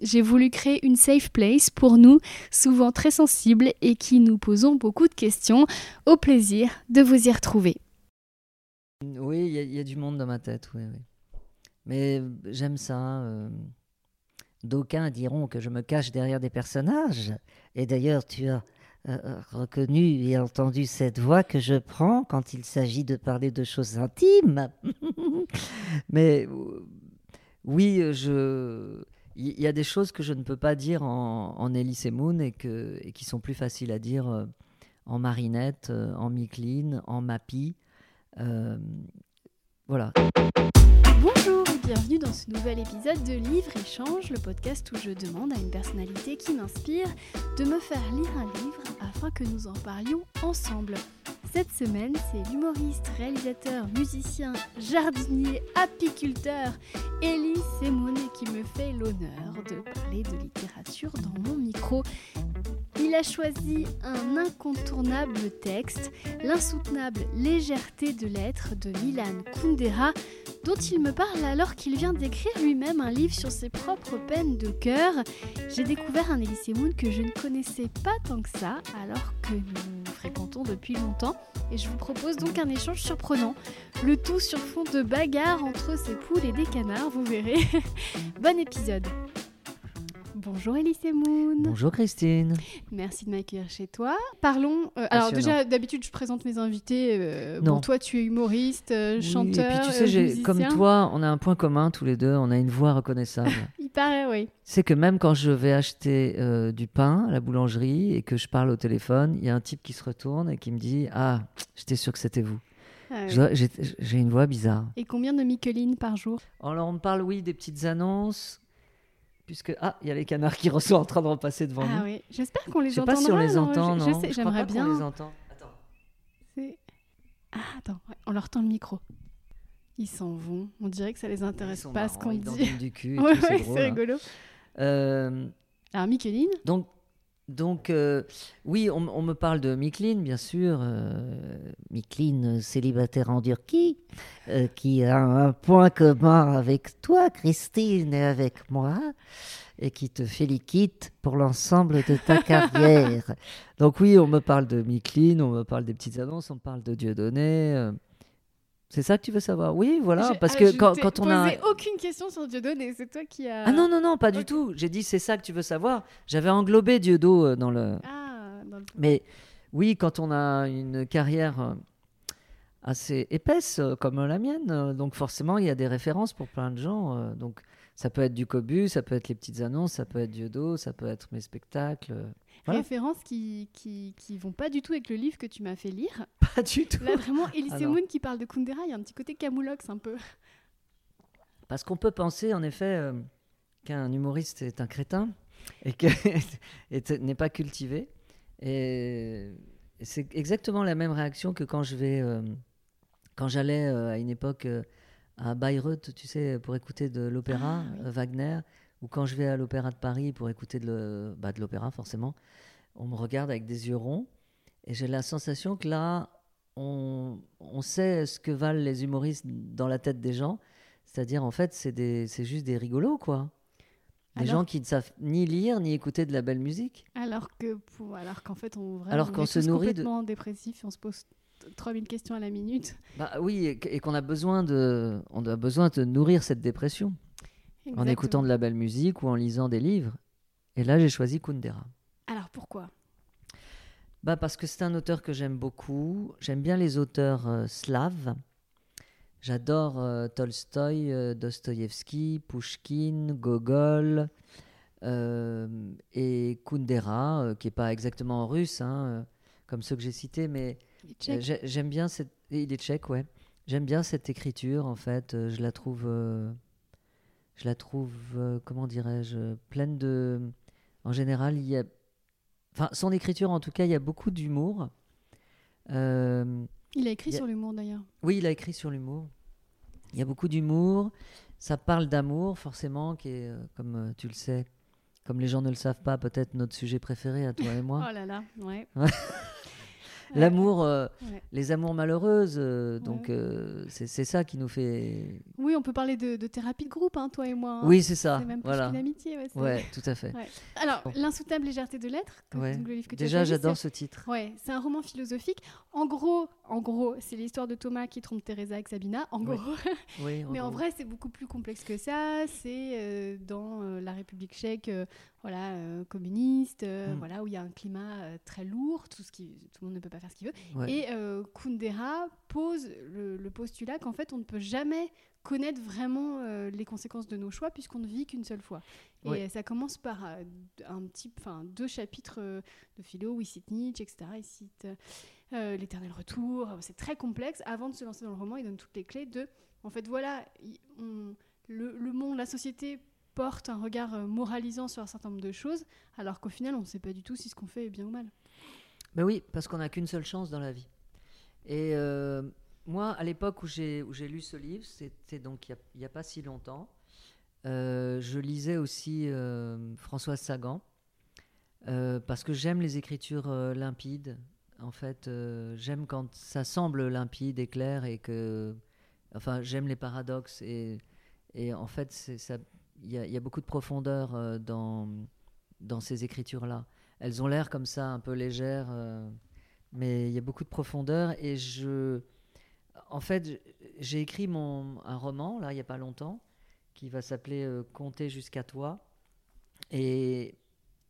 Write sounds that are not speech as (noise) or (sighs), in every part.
J'ai voulu créer une safe place pour nous, souvent très sensibles et qui nous posons beaucoup de questions. Au plaisir de vous y retrouver. Oui, il y, a- du monde dans ma tête, oui. oui. Mais j'aime ça. euh. D'aucuns diront que je me cache derrière des personnages. Et d'ailleurs, tu as euh, euh, reconnu et entendu cette voix que je prends quand il s'agit de parler de choses intimes. (laughs) Mais oui, je... il y, a des choses que je ne peux pas dire en, Elise et Moon et, qui sont plus faciles à dire euh, en Marinette, euh, en Micheline, en Mappy. Euh, voilà. Bonjour et bienvenue dans ce nouvel épisode de Livre Échange, le podcast où je demande à une personnalité qui m'inspire de me faire lire un livre afin que nous en parlions ensemble. Cette semaine, c'est l'humoriste, réalisateur, musicien, jardinier, apiculteur Elie Semoun qui me fait l'honneur de parler de littérature dans mon micro. Il a choisi un incontournable texte, l'insoutenable légèreté de l'être de Milan Kundera, dont il me parle alors qu'il vient d'écrire lui-même un livre sur ses propres peines de cœur. J'ai découvert un Elise Moon que je ne connaissais pas tant que ça, alors que fréquentons depuis longtemps, et je vous propose donc un échange surprenant, le tout sur fond de bagarre entre ces poules et des canards, vous verrez. (laughs) bon épisode Bonjour Elise Moon. Bonjour Christine. Merci de m'accueillir chez toi. Parlons. euh, alors déjà, d'habitude, je présente mes invités. euh, bon, toi, tu es humoriste, euh, Oui, chanteur, et puis tu sais, comme toi, on a un point commun tous les deux, on a une voix reconnaissable. (laughs) Il paraît, oui. C'est que même quand je vais acheter du pain à la boulangerie et que je parle au téléphone, il y a un type qui se retourne et qui me dit Ah, j'étais sûr que c'était vous. Ah oui. J'ai j'ai une voix bizarre. Et combien de Micheline par jour? Alors on me parle, oui, des petites annonces, puisque ah, il y a les canards qui (laughs) sont en train de repasser devant Ah nous. oui. J'espère qu'on les Je sais entendra. pas si on les non, entend, non. je sais, j'aimerais qu'on bien. les entend. Attends. Ah, attends, ouais, on leur tend le micro. Ils s'en vont. On dirait que ça les intéresse pas ce marrants, qu'on ils dit. du cul. (laughs) Ouais, drôle, c'est hein. rigolo. Euh, Alors, Micheline, Donc, donc euh, oui, on, on me parle de Micheline, bien sûr. euh, célibataire en Turquie, euh, qui a un point commun avec toi, Christine, et avec moi, et qui te félicite pour l'ensemble de ta carrière. (laughs) Donc oui, on me parle de Micheline, on me parle des petites annonces, on me parle de Dieudonné. C'est ça que tu veux savoir Oui, voilà, je- parce ah, que quand, on a... posé aucune question sur Dieudonné, c'est toi qui as. Ah non, non, non, pas du tout. J'ai dit c'est ça que tu veux savoir. J'avais englobé Dieudo euh, dans le... Ah, dans le- Mais oui, quand on a une carrière euh, assez épaisse euh, comme la mienne, donc forcément il y a des références pour plein de gens. Donc ça peut être du Cobu, ça peut être les petites annonces, ça peut être Dieudo, ça peut être mes spectacles. euh, Voilà. Références qui, qui, qui vont pas du tout avec le livre que tu m'as fait lire. (laughs) Pas du tout. Là, vraiment, Elise Ah non. Moon qui parle de Kundera, il y a un petit côté camoulox un peu. Parce qu'on peut penser en effet euh, qu'un humoriste est un crétin et que (laughs) n'est pas cultivé. Et c'est exactement la même réaction que quand je vais, euh, quand j'allais euh, à une époque à Bayreuth, tu sais, pour écouter de l'opéra, Ah, oui. euh, Wagner, ou quand je vais à l'Opéra de Paris pour écouter de, bah, de l'opéra, forcément, on me regarde avec des yeux ronds, et j'ai la sensation que là, on, on sait ce que valent les humoristes dans la tête des gens, c'est-à-dire en fait, c'est des- c'est juste des rigolos, quoi. Des Alors- gens qui ne savent ni lire ni écouter de la belle musique. Alors que pour, alors qu'en fait, on, vraiment, Alors on qu'on est se nourrit de- complètement dépressif et on se pose 3000 questions à la minute. Bah oui, et, qu- et qu'on a besoin de, on a besoin de nourrir cette dépression en écoutant de la belle musique ou en lisant des livres. Et là, j'ai choisi Kundera. Alors pourquoi? Bah parce que c'est un auteur que j'aime beaucoup. J'aime bien les auteurs euh, slaves. J'adore euh, Tolstoï, euh, Dostoïevski, Pushkin, Gogol euh, et Kundera, qui est pas exactement russe, hein, comme ceux que j'ai cités, mais Il est euh, j'aime bien cette. et Il est tchèque, ouais. J'aime bien cette écriture, en fait. euh, je la trouve. euh, je la trouve, euh, comment dirais-je, pleine de. En général, il y a. Enfin, son écriture, en tout cas, il y a beaucoup d'humour. Euh, Il a écrit Il y a- sur l'humour d'ailleurs. Oui, il a écrit sur l'humour. Il y a beaucoup d'humour. Ça parle d'amour, forcément, qui est, comme tu le sais, comme les gens ne le savent pas, peut-être notre sujet préféré à toi et moi. Oh là là, ouais. (laughs) L'amour, euh, Ouais. les amours malheureuses. euh, donc, euh, c'est ça qui nous fait. Oui, on peut parler de, de thérapie de groupe, hein, toi et moi. hein. Oui, c'est ça. C'est même plus Voilà. amitié. Ouais, tout à fait. Ouais. Alors. L'insoutenable légèreté de l'être, le livre que Déjà, j'adore ce titre. Ouais, c'est un roman philosophique. En gros, en gros, c'est l'histoire de Thomas qui trompe Teresa avec Sabina. En gros, (laughs) Oui, mais en vrai, c'est beaucoup plus complexe que ça. C'est dans la République tchèque, voilà, euh, communiste, euh, Mm. voilà, où il y a un climat euh, très lourd, tout ce qui, tout le monde ne peut pas faire ce qu'il veut. Ouais. Et euh, Kundera pose le, le postulat qu'en fait, on ne peut jamais connaître vraiment euh, les conséquences de nos choix puisqu'on ne vit qu'une seule fois. Et Ouais. ça commence par euh, un petit, enfin deux chapitres euh, de philo où il cite Nietzsche, etc. Il cite l'éternel retour. C'est très complexe. Avant de se lancer dans le roman, il donne toutes les clés de, en fait, voilà, il- on- le, le monde, la société porte un regard moralisant sur un certain nombre de choses, alors qu'au final, on ne sait pas du tout si ce qu'on fait est bien ou mal. Ben oui, parce qu'on n'a qu'une seule chance dans la vie. Et euh, moi, à l'époque où j'ai lu ce livre, c'était donc il n'y a, pas si longtemps, euh, je lisais aussi euh, Françoise Sagan, euh, parce que j'aime les écritures limpides. En fait, j'aime quand ça semble limpide et clair et que... Enfin, j'aime les paradoxes et, en fait, il y, a- beaucoup de profondeur dans ces écritures-là. Elles ont l'air comme ça, un peu légères, euh, mais il y a beaucoup de profondeur. Et je, en fait, j'ai écrit mon, un roman, là, il n'y a pas longtemps, qui va s'appeler euh, Compter jusqu'à toi. Et,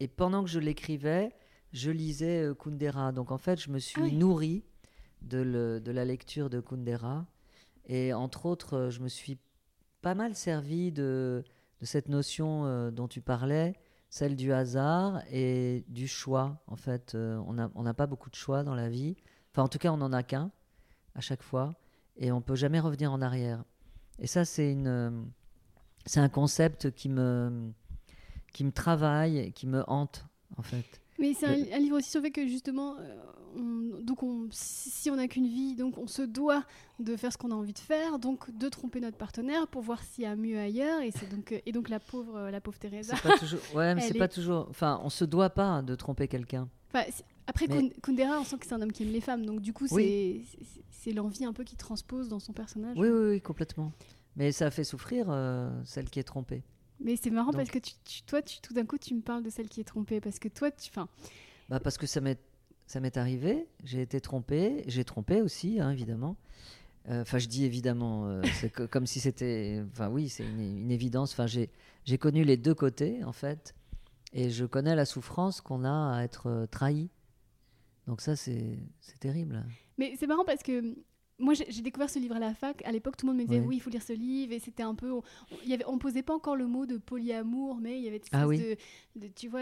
et pendant que je l'écrivais, je lisais euh, Kundera. Donc, en fait, je me suis Ah oui. nourri de, le- de la lecture de Kundera. Et entre autres, euh, je me suis pas mal servi de, de cette notion dont tu parlais, celle du hasard et du choix. En fait, euh, on n'a on pas beaucoup de choix dans la vie. Enfin, en tout cas, on n'en a qu'un à chaque fois. Et on peut jamais revenir en arrière. Et ça, c'est une, euh, c'est un concept qui me, qui me travaille, qui me hante, en fait. Mais c'est un, un livre aussi sur le fait que justement, euh, on- donc on, si on n'a qu'une vie, donc on se doit de faire ce qu'on a envie de faire, donc de tromper notre partenaire pour voir s'il y a mieux ailleurs. Et, c'est donc, euh, et donc la pauvre, euh, la pauvre Teresa. C'est pas toujours. Ouais, mais (laughs) c'est est- pas toujours. Enfin, on se doit pas de tromper quelqu'un. Enfin, après, Mais- Kundera, on sent que c'est un homme qui aime les femmes, donc du coup, c'est Oui. c'est- c'est l'envie un peu qui transpose dans son personnage. Oui, oui, oui, complètement. Mais ça fait souffrir euh, celle qui est trompée. Mais c'est marrant Donc- parce que tu, tu- toi, tu, tout d'un coup, tu me parles de celle qui est trompée, parce que toi, tu, enfin, Bah parce que ça m'est ça m'est arrivé, j'ai été trompé, j'ai trompé aussi, hein, évidemment. Euh, Enfin, je dis évidemment, euh, (laughs) c'est co- comme si c'était. Enfin, oui, c'est une, une évidence. Enfin, j'ai j'ai connu les deux côtés, en fait, et je connais la souffrance qu'on a à être euh, trahi. Donc ça, c'est c'est terrible. Mais c'est marrant parce que moi j'ai découvert ce livre à la fac. À l'époque, tout le monde me disait Ouais. oui, il faut lire ce livre. Et c'était un peu. On, il y avait, on posait pas encore le mot de polyamour, mais il y avait Ah oui. de, de- Tu vois,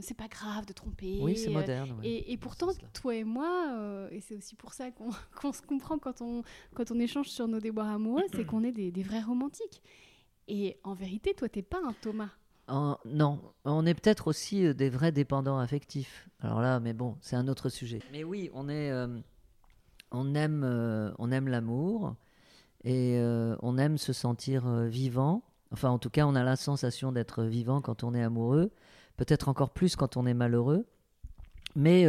c'est pas grave de tromper. Oui, c'est moderne. ouais. Et, et pourtant, toi et moi, euh, et c'est aussi pour ça (laughs) qu'on se comprend quand on, quand on échange sur nos déboires amoureux, c'est qu'on est des, des vrais romantiques. Et en vérité, toi, t'es pas un Thomas. En- non, on est peut-être aussi euh, des vrais dépendants affectifs. Alors là, mais bon, c'est un autre sujet. Mais oui, on est, euh, on aime, euh, on aime l'amour et euh, on aime se sentir euh, vivant. Enfin, en tout cas, on a la sensation d'être vivant quand on est amoureux. Peut-être encore plus quand on est malheureux. Mais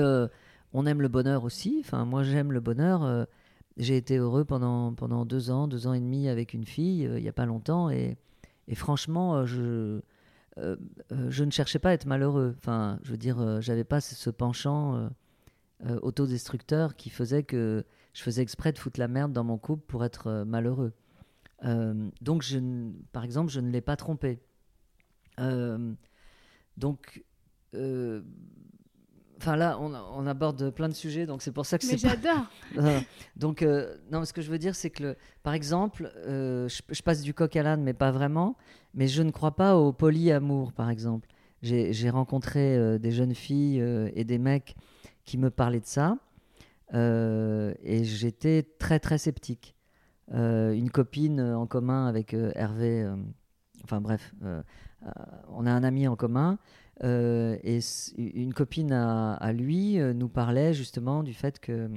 on aime le bonheur aussi. Enfin, moi, j'aime le bonheur. j'ai été heureux pendant, pendant deux ans, deux ans et demi avec une fille, il n'y a pas longtemps. Et, franchement, je, je ne cherchais pas à être malheureux. Enfin, je veux dire, j'avais pas ce penchant euh, autodestructeur qui faisait que je faisais exprès de foutre la merde dans mon couple pour être euh, malheureux. Euh, donc, je, par exemple, je ne l'ai pas trompé. Donc, enfin là, on, on aborde plein de sujets, donc c'est pour ça que Mais c'est pas j'adore. (laughs) donc, euh, non, ce que je veux dire, c'est que, le- par exemple, euh, je, je passe du coq à l'âne, mais pas vraiment. Mais je ne crois pas au polyamour, par exemple. J'ai rencontré euh, des jeunes filles et des mecs qui me parlaient de ça. euh, et j'étais très, très sceptique. Euh, une copine en commun avec euh, Hervé, euh, enfin bref, euh, euh, on a un ami en commun. euh, et une copine à, lui euh, nous parlait justement du fait que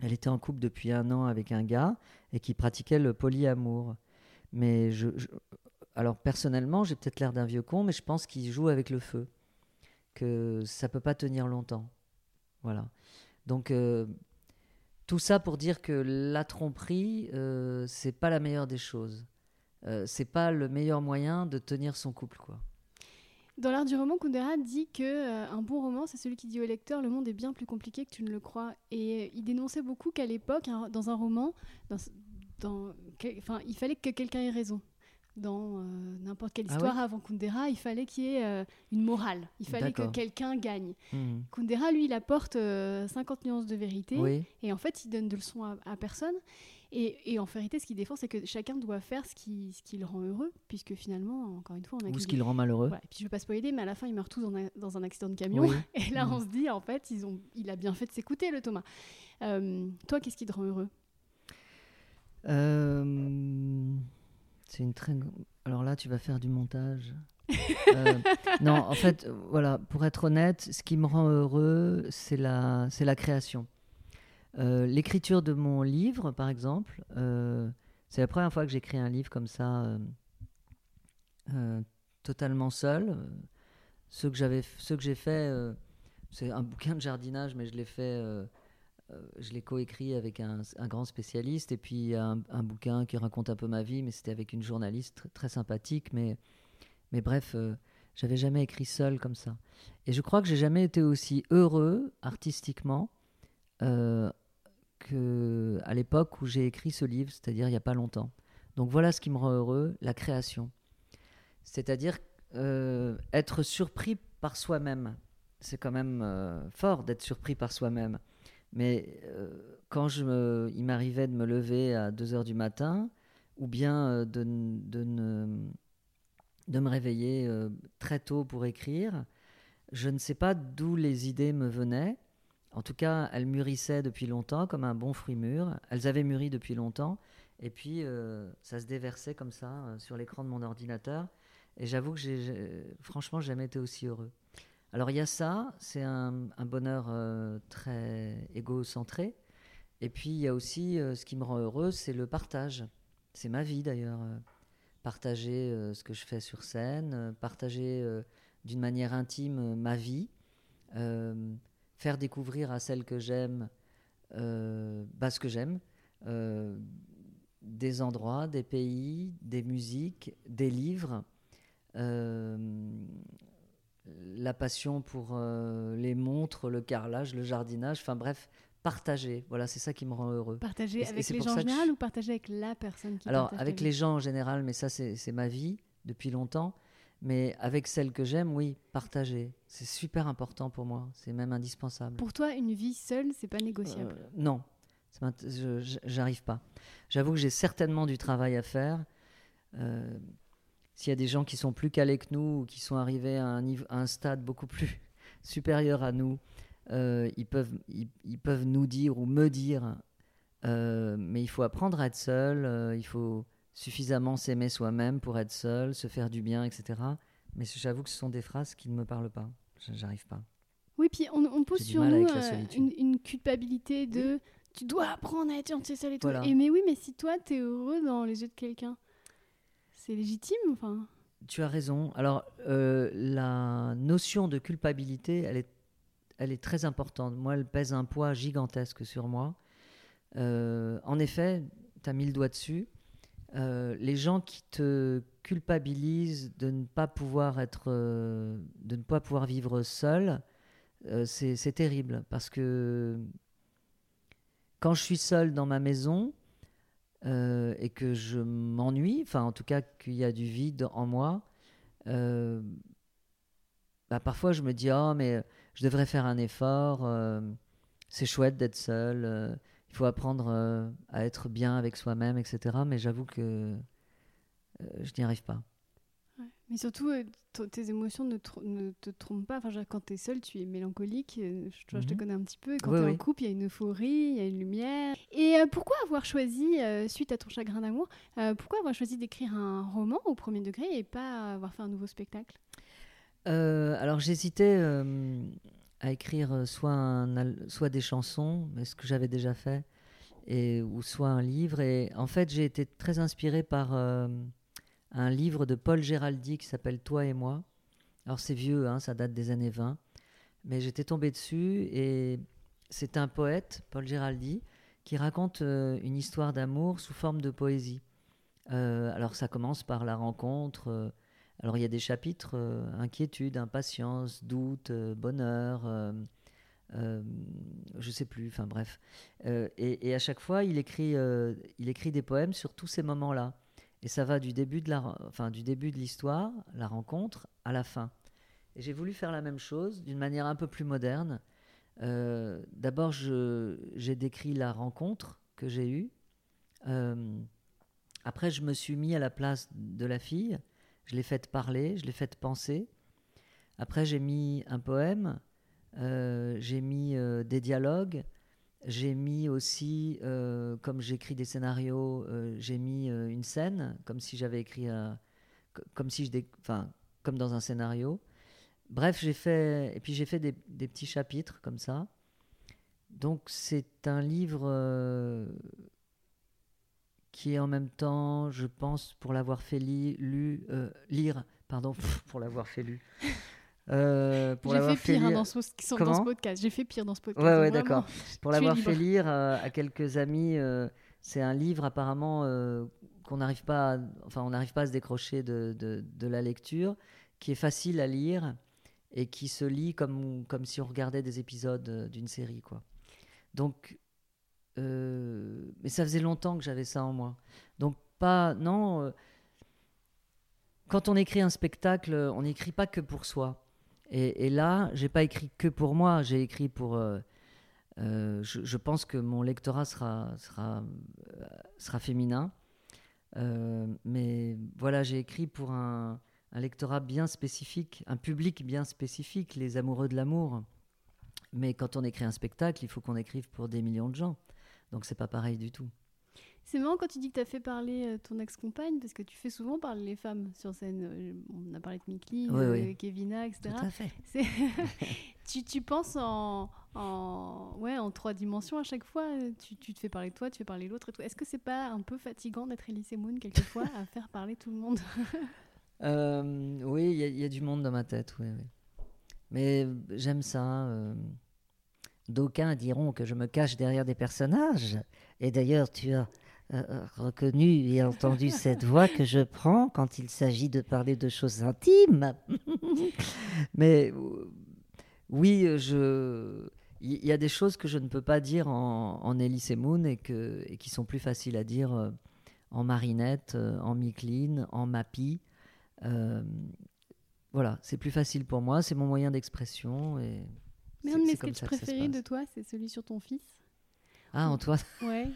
Elle était en couple depuis un an avec un gars et qui pratiquait le polyamour. Mais je- alors personnellement, j'ai peut-être l'air d'un vieux con, mais je pense qu'il joue avec le feu, que ça peut pas tenir longtemps. Voilà. Donc euh, tout ça pour dire que la tromperie, euh, c'est pas la meilleure des choses. Euh, c'est pas le meilleur moyen de tenir son couple. Dans l'art du roman, Kundera dit que un bon roman, c'est celui qui dit au lecteur le monde est bien plus compliqué que tu ne le crois. Et il dénonçait beaucoup qu'à l'époque, dans un roman, il fallait que quelqu'un ait raison. Dans euh, n'importe quelle Ah histoire avant Kundera, il fallait qu'il y ait euh, une morale. Il fallait que quelqu'un gagne. Mhm. Kundera, lui, il apporte euh, 50 nuances de vérité. Oui. Et en fait, il donne de leçons à, à personne. Et, et en vérité, ce qu'il défend, c'est que chacun doit faire ce qui, ce qui le rend heureux, puisque finalement, encore une fois, on a Ou ce qui le rend malheureux. voilà. Et puis je veux pas spoiler, mais à la fin, ils meurent tous dans un, dans un accident de camion. Oui. (laughs) Et là, Mhm. on se dit, en fait, ils ont, il a bien fait de s'écouter, le Thomas. Euh, toi, qu'est-ce qui te rend heureux? C'est une très. Alors là, tu vas faire du montage. Euh, (laughs) non, en fait, voilà, pour être honnête, ce qui me rend heureux, c'est la, c'est la création. Euh, L'écriture de mon livre, par exemple, euh, c'est la première fois que j'écris un livre comme ça, totalement seul. Ceux que j'avais, ceux que j'ai fait, c'est un bouquin de jardinage, mais je l'ai fait. Euh, je l'ai coécrit avec un, grand spécialiste et puis un, bouquin qui raconte un peu ma vie, mais c'était avec une journaliste tr- très sympathique. Mais, mais bref, euh, j'avais jamais écrit seul comme ça. Et je crois que j'ai jamais été aussi heureux artistiquement euh, que à l'époque où j'ai écrit ce livre, c'est-à-dire il n'y a pas longtemps. Donc voilà ce qui me rend heureux, la création. C'est-à-dire euh, être surpris par soi-même. C'est quand même fort d'être surpris par soi-même. Mais euh, quand je me- il m'arrivait de me lever à 2 heures du matin, ou bien euh, de, de, de me réveiller euh, très tôt pour écrire, je ne sais pas d'où les idées me venaient. En tout cas, elles mûrissaient depuis longtemps, comme un bon fruit mûr. Elles avaient mûri depuis longtemps. Et puis, ça se déversait comme ça sur l'écran de mon ordinateur. Et j'avoue que j'ai, j'ai- franchement, jamais été aussi heureux. Alors il y a ça, c'est un, bonheur euh, très égocentré. Et puis il y a aussi euh, ce qui me rend heureux, c'est le partage. C'est ma vie d'ailleurs. euh, partager ce que je fais sur scène, partager d'une manière intime ma vie, faire découvrir à celles que j'aime bah, ce que j'aime, des endroits, des pays, des musiques, des livres. La passion pour euh, les montres, le carrelage, le jardinage, enfin bref, partager. Voilà, c'est ça qui me rend heureux. Partager Et c'est- et avec les gens en je- général ou partager avec la personne qui Alors, avec les gens en général, mais ça, c'est ma vie depuis longtemps. Mais avec celles que j'aime, oui, partager. C'est super important pour moi. C'est même indispensable. Pour toi, une vie seule, c'est pas négociable. Euh, non, j'arrive pas. J'avoue que j'ai certainement du travail à faire. Euh, S'il y a des gens qui sont plus calés que nous ou qui sont arrivés à un, niveau- à un stade beaucoup plus (laughs) supérieur à nous, euh, ils, peuvent, ils, ils peuvent nous dire ou me dire, euh, mais il faut apprendre à être seul, euh, il faut suffisamment s'aimer soi-même pour être seul, se faire du bien, etc. Mais j'avoue que ce sont des phrases qui ne me parlent pas. Je- J'arrive pas. Oui, puis on, on pose sur nous une, une culpabilité de tu dois apprendre à être gentil seul et tout. Voilà. Et mais oui, mais si toi, t'es heureux dans les yeux de quelqu'un, c'est légitime. Enfin, Tu as raison. Alors, euh, la notion de culpabilité, elle est, elle est très importante. Moi, elle pèse un poids gigantesque sur moi. Euh, en effet, tu as mis le doigt dessus. Euh, les gens qui te culpabilisent de ne pas pouvoir être, de ne pas pouvoir vivre seul, c'est terrible parce que quand je suis seul dans ma maison euh, et que je m'ennuie, enfin en tout cas qu'il y a du vide en moi, euh, bah, parfois je me dis oh mais je devrais faire un effort, euh, c'est chouette d'être seul, il faut apprendre à être bien avec soi-même, etc. Mais j'avoue que je n'y arrive pas. Mais surtout, euh, tes émotions ne, te trompent pas. Enfin, quand t'es seul, tu es mélancolique. euh, Je, tu vois, je te Mhm. connais un petit peu. Et quand Oui, t'es en oui. couple, il y a une euphorie, il y a une lumière. Et euh, pourquoi avoir choisi, euh, suite à ton chagrin d'amour, euh, pourquoi avoir choisi d'écrire un roman au premier degré et pas avoir fait un nouveau spectacle? Alors j'hésitais. à écrire soit, un, soit des chansons, ce que j'avais déjà fait, et, ou soit un livre. Et en fait, j'ai été très inspiré par un livre de Paul Géraldi qui s'appelle Toi et moi. Alors c'est vieux, hein, ça date des années 20, mais j'étais tombé dessus et c'est un poète, Paul Géraldi, qui raconte euh, une histoire d'amour sous forme de poésie. alors ça commence par la rencontre alors il y a des chapitres euh, inquiétude, impatience, doute, euh, bonheur, euh, je sais plus, enfin bref. Et, à chaque fois, il écrit, il écrit des poèmes sur tous ces moments-là. Et ça va du début de la, enfin, du début de l'histoire, la rencontre, à la fin. Et j'ai voulu faire la même chose d'une manière un peu plus moderne. D'abord, j'ai décrit la rencontre que j'ai eue. après, je me suis mis à la place de la fille je l'ai fait parler, je l'ai fait penser. Après, j'ai mis un poème, euh, j'ai mis euh, des dialogues, j'ai mis aussi, euh, comme j'écris des scénarios, j'ai mis une scène, comme si j'avais écrit, comme si je, enfin, comme dans un scénario. Bref, j'ai fait, et puis j'ai fait des, petits chapitres comme ça. Donc c'est un livre qui est en même temps, je pense, pour l'avoir fait euh, lire, pardon, (laughs) pour l'avoir fait lu. Euh, J'ai fait pire hein, dans, ce, qui sont dans ce podcast. J'ai fait pire dans ce podcast. Ouais, ouais d'accord. Pour l'avoir fait lire euh, à quelques amis, c'est un livre apparemment qu'on n'arrive pas, à, enfin, on n'arrive pas à se décrocher de, de, de, la lecture, qui est facile à lire et qui se lit comme, comme si on regardait des épisodes d'une série, quoi. Donc euh, mais ça faisait longtemps que j'avais ça en moi. Donc pas non. Euh, quand on écrit un spectacle, on n'écrit pas que pour soi. Et, et là, j'ai pas écrit que pour moi. J'ai écrit pour. Euh, je, pense que mon lectorat sera sera sera féminin. mais voilà, j'ai écrit pour un, un lectorat bien spécifique, un public bien spécifique, les amoureux de l'amour. Mais quand on écrit un spectacle, il faut qu'on écrive pour des millions de gens. Donc c'est pas pareil du tout. C'est marrant quand tu dis que tu as fait parler euh, ton ex-compagne, parce que tu fais souvent parler les femmes sur scène. Euh, on a parlé de Mikli, de Kevina, etc. Tout à fait. (laughs) (laughs) tu, tu, penses en, en, ouais, en trois dimensions à chaque fois. Tu, tu, te fais parler de toi, tu fais parler l'autre. Est-ce que c'est pas un peu fatigant d'être Elise Moon quelquefois (laughs) à faire parler tout le monde euh, Oui, il y, a du monde dans ma tête, oui. oui. Mais j'aime ça. D'aucuns diront que je me cache derrière des personnages. Et d'ailleurs, tu as euh, euh, reconnu et entendu (laughs) cette voix que je prends quand il s'agit de parler de choses intimes. (laughs) Mais euh, oui, je... il y a des choses que je ne peux pas dire en, en Elise Moon et, que, et qui sont plus faciles à dire en Marinette, en Micheline, en Mappy. voilà, c'est plus facile pour moi, c'est mon moyen d'expression. Et... Mais un de mes sketchs préférés de toi, c'est celui sur ton fils. Ah, Antoine Ouais.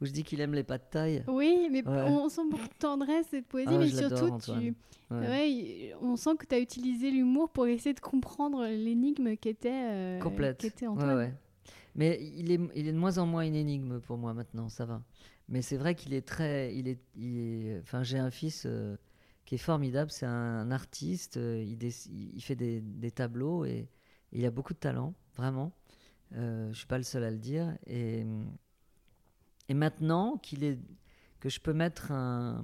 Où je dis qu'il aime les pas de taille. Oui, mais on, sent beaucoup de tendresse et de poésie, ah, mais surtout, tu... ouais. on sent que tu as utilisé l'humour pour essayer de comprendre l'énigme qu'était euh, qu Antoine. Mais il est, il est de moins en moins une énigme pour moi maintenant, ça va. Mais c'est vrai qu'il est très. Il est, il Enfin, j'ai un fils euh, qui est formidable, c'est un, artiste, euh, il, il, fait des, des tableaux et il a beaucoup de talent, vraiment. Euh, je ne suis pas le seul à le dire. Et, et maintenant qu'il est, que je peux mettre un,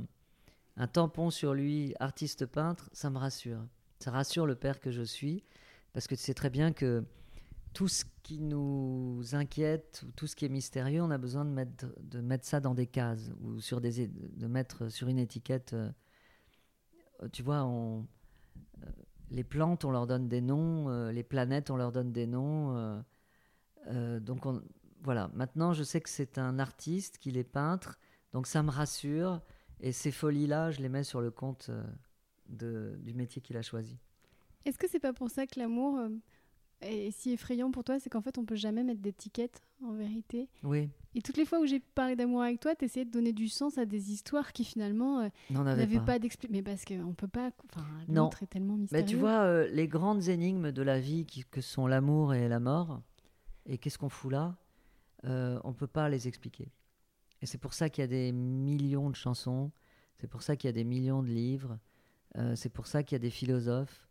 tampon sur lui, artiste peintre, ça me rassure. Ça rassure le père que je suis, parce que tu sais très bien que tout ce qui nous inquiète ou tout ce qui est mystérieux, on a besoin de mettre, de mettre ça dans des cases ou sur des, de mettre sur une étiquette. Euh, tu vois, on, les plantes, on leur donne des noms, euh, les planètes, on leur donne des noms. Euh, euh, donc voilà, maintenant je sais que c'est un artiste, qu'il est peintre, donc ça me rassure. Et ces folies-là, je les mets sur le compte du métier qu'il a choisi. Est-ce que c'est pas pour ça que l'amour est si effrayant pour toi C'est qu'en fait, on peut jamais mettre d'étiquette, en vérité? Oui. Et toutes les fois où j'ai parlé d'amour avec toi, tu essayais de donner du sens à des histoires qui finalement euh, n'avaient pas, d'explication. Mais parce qu'on peut pas. Enfin, l'autre est tellement mystérieux. Mais tu vois, euh, les grandes énigmes de la vie qui, que sont l'amour et la mort, et qu'est-ce qu'on fout là, euh, on peut pas les expliquer. Et c'est pour ça qu'il y a des millions de chansons, c'est pour ça qu'il y a des millions de livres, euh, c'est pour ça qu'il y a des philosophes,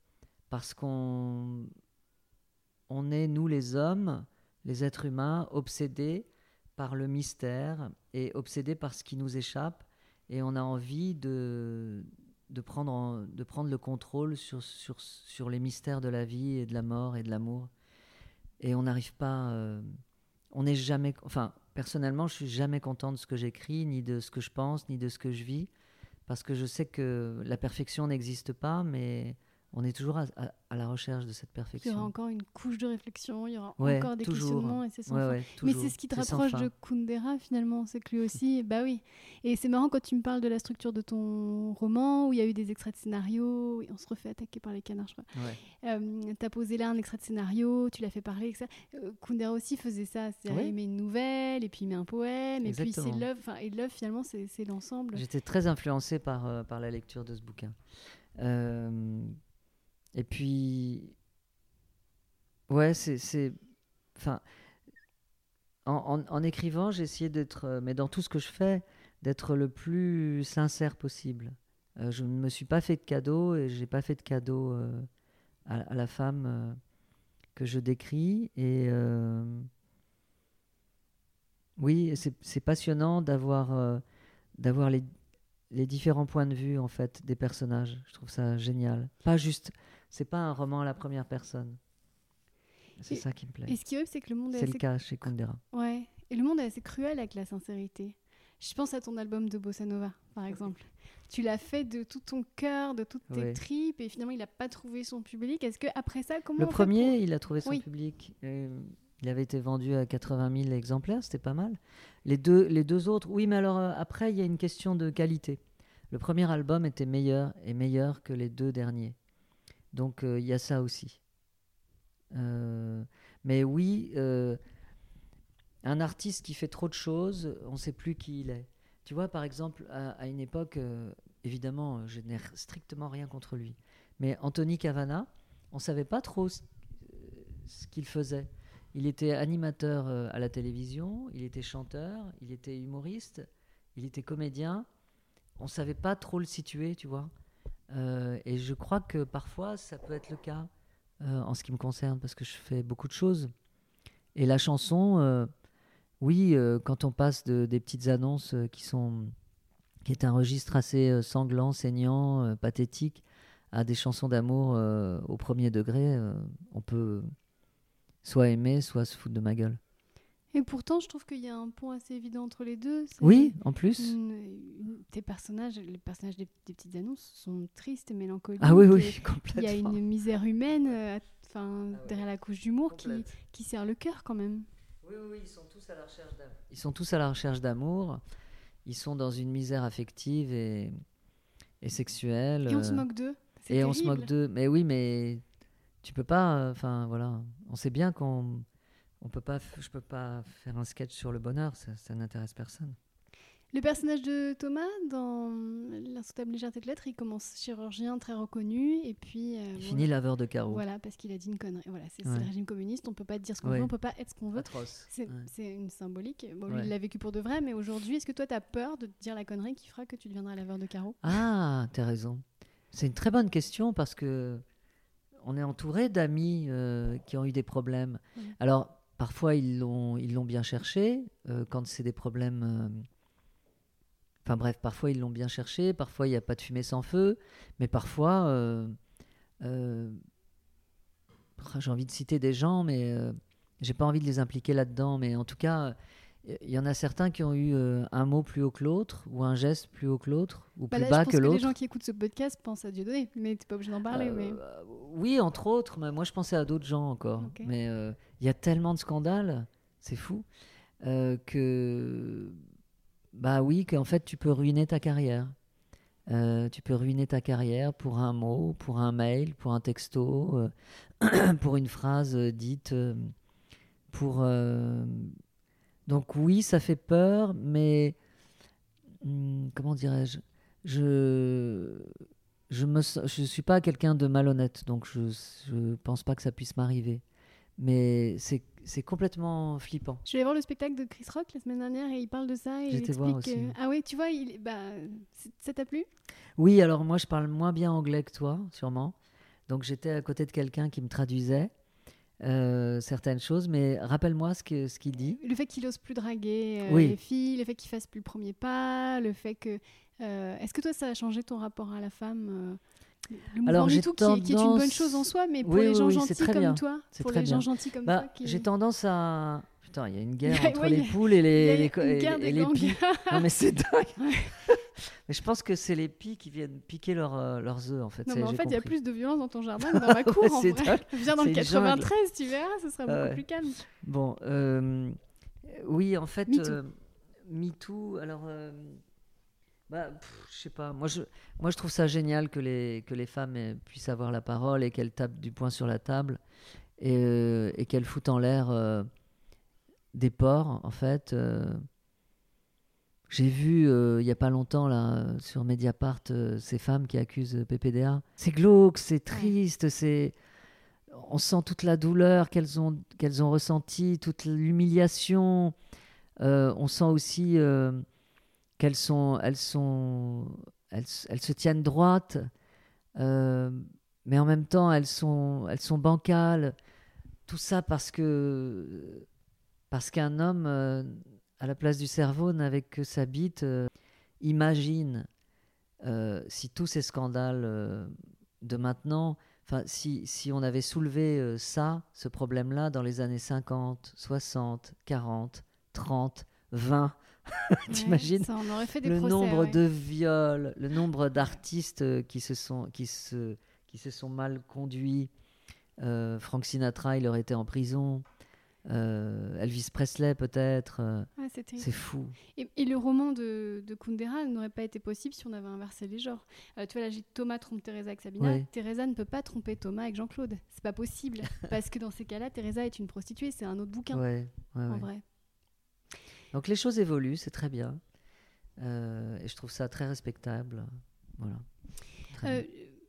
parce qu'on on est, nous les hommes, les êtres humains, obsédés par le mystère et obsédés par ce qui nous échappe. Et on a envie de, de, prendre, de prendre le contrôle sur, sur, sur les mystères de la vie et de la mort et de l'amour. Et on n'arrive pas. euh, on n'est jamais. Enfin, personnellement, je suis jamais content de ce que j'écris, ni de ce que je pense, ni de ce que je vis. Parce que je sais que la perfection n'existe pas, mais on est toujours à, à- à la recherche de cette Il y aura perfection. encore une couche de réflexion, il y aura Ouais, encore des toujours. questionnements et c'est sans Ouais, fin. ouais, Mais c'est ce qui te rapproche de Kundera finalement, c'est que lui aussi, (laughs) bah oui. Et c'est marrant quand tu me parles de la structure de ton roman, où il y a eu des extraits de scénario, on se refait attaquer par les canards, je crois. Euh, T'as posé là un extrait de scénario, tu l'as fait parler, etc. Euh, Kundera aussi faisait ça, c'est Ouais. il met une nouvelle, et puis il met un poème, et puis c'est l'œuvre, et l'œuvre finalement c'est l'ensemble. J'étais très influencé par, euh, par la lecture de ce bouquin. Euh, et puis, ouais, c'est. Enfin, en, en- écrivant, j'ai essayé d'être, euh, mais dans tout ce que je fais, d'être le plus sincère possible. Euh, je ne me suis pas fait de cadeaux et j'ai pas fait de cadeaux euh, à, la femme que je décris. Et oui, c'est passionnant d'avoir d'avoir les, les différents points de vue en fait des personnages. Je trouve ça génial. Pas juste, c'est pas un roman à la première personne. C'est Et- ça qui me plaît. Et ce qui est c'est que le monde est C'est le cas chez Kundera. Ouais, et le monde est assez cruel avec la sincérité. Je pense à ton album de Bossa Nova, par (laughs) exemple. Tu l'as fait de tout ton cœur, de toutes tes Ouais. tripes, et finalement, il n'a pas trouvé son public. Est-ce que après ça, comment Le premier, il a trouvé son Oui. public. Euh, il avait été vendu à 80 000 exemplaires, c'était pas mal. Les deux, les deux autres, oui, mais alors euh, après, il y a une question de qualité. Le premier album était meilleur et meilleur que les deux derniers. Donc euh, il y a ça aussi. Euh, mais oui, euh, un artiste qui fait trop de choses, on ne sait plus qui il est. Tu vois, par exemple, à, une époque, évidemment, je n'ai strictement rien contre lui. Mais Anthony Cavana, on ne savait pas trop ce, ce qu'il faisait. Il était animateur à la télévision, il était chanteur, il était humoriste, il était comédien. On ne savait pas trop le situer, tu vois. Euh, et je crois que parfois, ça peut être le cas euh, en ce qui me concerne, parce que je fais beaucoup de choses. Et la chanson, euh, oui, quand on passe de, des petites annonces qui sont qui est un registre assez sanglant, saignant, pathétique, à des chansons d'amour au premier degré, on peut soit aimer, soit se foutre de ma gueule. Et pourtant, je trouve qu'il y a un pont assez évident entre les deux. Oui, en plus. une- tes personnages, les personnages des, des petites annonces sont tristes et mélancoliques. Ah oui, oui, Il y a complètement. une misère humaine, euh, enfin, Ah ouais. derrière la couche d'humour qui, qui serre le cœur quand même. Oui, oui, oui, ils sont tous à la recherche d'amour. Ils sont tous à la recherche d'amour. Ils sont dans une misère affective et, et sexuelle. Et on se euh, moque d'eux. C'est Et on se moque terrible. d'eux. Mais oui, mais tu peux pas. euh, Enfin, voilà. On sait bien qu'on. On peut pas, je peux pas faire un sketch sur le bonheur, ça, ça n'intéresse personne. Le personnage de Thomas, dans L'insoutenable légèreté de l'être, il commence chirurgien très reconnu et puis. euh, Il voilà. finit laveur de carreaux. Voilà, parce qu'il a dit une connerie. Voilà, c'est Ouais. le régime communiste, on peut pas dire ce qu'on Ouais. veut, on peut pas être ce qu'on veut. Atroce. C'est Ouais. c'est une symbolique. Bon, lui, il l'a vécu pour de vrai, mais aujourd'hui, est-ce que toi, tu as peur de te dire la connerie qui fera que tu deviendras laveur de carreaux? Ah, t'as raison. C'est une très bonne question parce que on est entouré d'amis euh, qui ont eu des problèmes. Alors, parfois, ils l'ont, ils l'ont bien cherché euh, quand c'est des problèmes. euh, Enfin bref, parfois ils l'ont bien cherché, parfois il n'y a pas de fumée sans feu, mais parfois, euh, j'ai envie de citer des gens, mais euh, j'ai pas envie de les impliquer là-dedans. Mais en tout cas, il y en a certains qui ont eu un mot plus haut que l'autre, ou un geste plus haut que l'autre, ou Bah plus là, bas je pense que que, les gens qui écoutent ce podcast pensent à Dieudonné, mais tu pas obligé d'en parler. Mais... oui, entre autres, mais moi je pensais à d'autres gens encore. Mais il y a tellement de scandales, c'est fou, euh, que bah oui, qu'en fait tu peux ruiner ta carrière. Euh, tu peux ruiner ta carrière pour un mot, pour un mail, pour un texto, euh, (clears throat) pour une phrase dite, pour. Donc oui, ça fait peur, mais hum, comment dirais-je? Je je me suis pas quelqu'un de malhonnête, donc je je pense pas que ça puisse m'arriver. Mais c'est c'est complètement flippant. Je vais voir le spectacle de Chris Rock la semaine dernière et il parle de ça. Et il J'étais voir aussi. Ah oui, tu vois, il... bah, ça t'a plu? Oui, alors moi je parle moins bien anglais que toi, sûrement. Donc j'étais à côté de quelqu'un qui me traduisait. euh, certaines choses, mais rappelle-moi ce qu'il ce qu'il dit. Le fait qu'il ose plus draguer euh, Oui. les filles, le fait qu'il fasse plus le premier pas, le fait que. euh, Est-ce que toi, ça a changé ton rapport à la femme Le mouvement Alors, j'ai MeToo, qui, est- une bonne tendance- chose en soi, mais pour Oui, les gens oui, gentils très comme bien. toi, pour très les gens gentils comme Bah, toi, qui... J'ai tendance à. Putain, il y a une guerre (laughs) Ouais, entre ouais, les poules et les, les, et- les pies. (laughs) Non, mais c'est dingue. Ouais. mais je pense que c'est les pies qui viennent piquer leurs, euh, leurs œufs, en fait. Non, mais en fait, il y a plus de violence dans ton jardin que (laughs) dans ma cour, en c'est vrai. dingue. Viens dans le une jungle. 93, tu verras, ce sera beaucoup Ouais. plus calme. Bon, euh, oui, en fait, Me Too. euh, Me alors, euh, bah, pff, je sais pas, moi je, moi je trouve ça génial que les, que les femmes puissent avoir la parole et qu'elles tapent du poing sur la table et, euh, et qu'elles foutent en l'air euh, des porcs, en fait. euh. J'ai vu il y a pas longtemps là sur Mediapart ces femmes qui accusent PPDA. C'est glauque, c'est triste, c'est on sent toute la douleur qu'elles ont qu'elles ont ressentie, toute l'humiliation. On sent aussi qu'elles sont elles sont elles, elles se tiennent droites, euh, mais en même temps elles sont elles sont bancales. Tout ça parce que parce qu'un homme euh, à la place du cerveau n'avait que sa bite. euh, imagine si tous ces scandales de maintenant Enfin, si, si on avait soulevé ça, ce problème-là, dans les années 50, 60, 40, 30, 20, (laughs) t'imagines Ouais, on aurait fait des le procès, nombre ouais. de viols, le nombre d'artistes euh, qui se sont qui se qui se sont mal conduits. Euh, Frank Sinatra, il aurait été en prison. Euh, Elvis Presley peut-être. Ouais, c'est fou. Et, et le roman de, de Kundera n'aurait pas été possible si on avait inversé les genres. Euh, tu vois, là, j'ai Thomas trompe Teresa avec Sabina. Ouais. Teresa ne peut pas tromper Thomas avec Jean-Claude. C'est pas possible. (laughs) parce que dans ces cas-là, Teresa est une prostituée. C'est un autre bouquin, Ouais, en vrai. Donc les choses évoluent, c'est très bien. Euh, et je trouve ça très respectable. Voilà. Très Euh,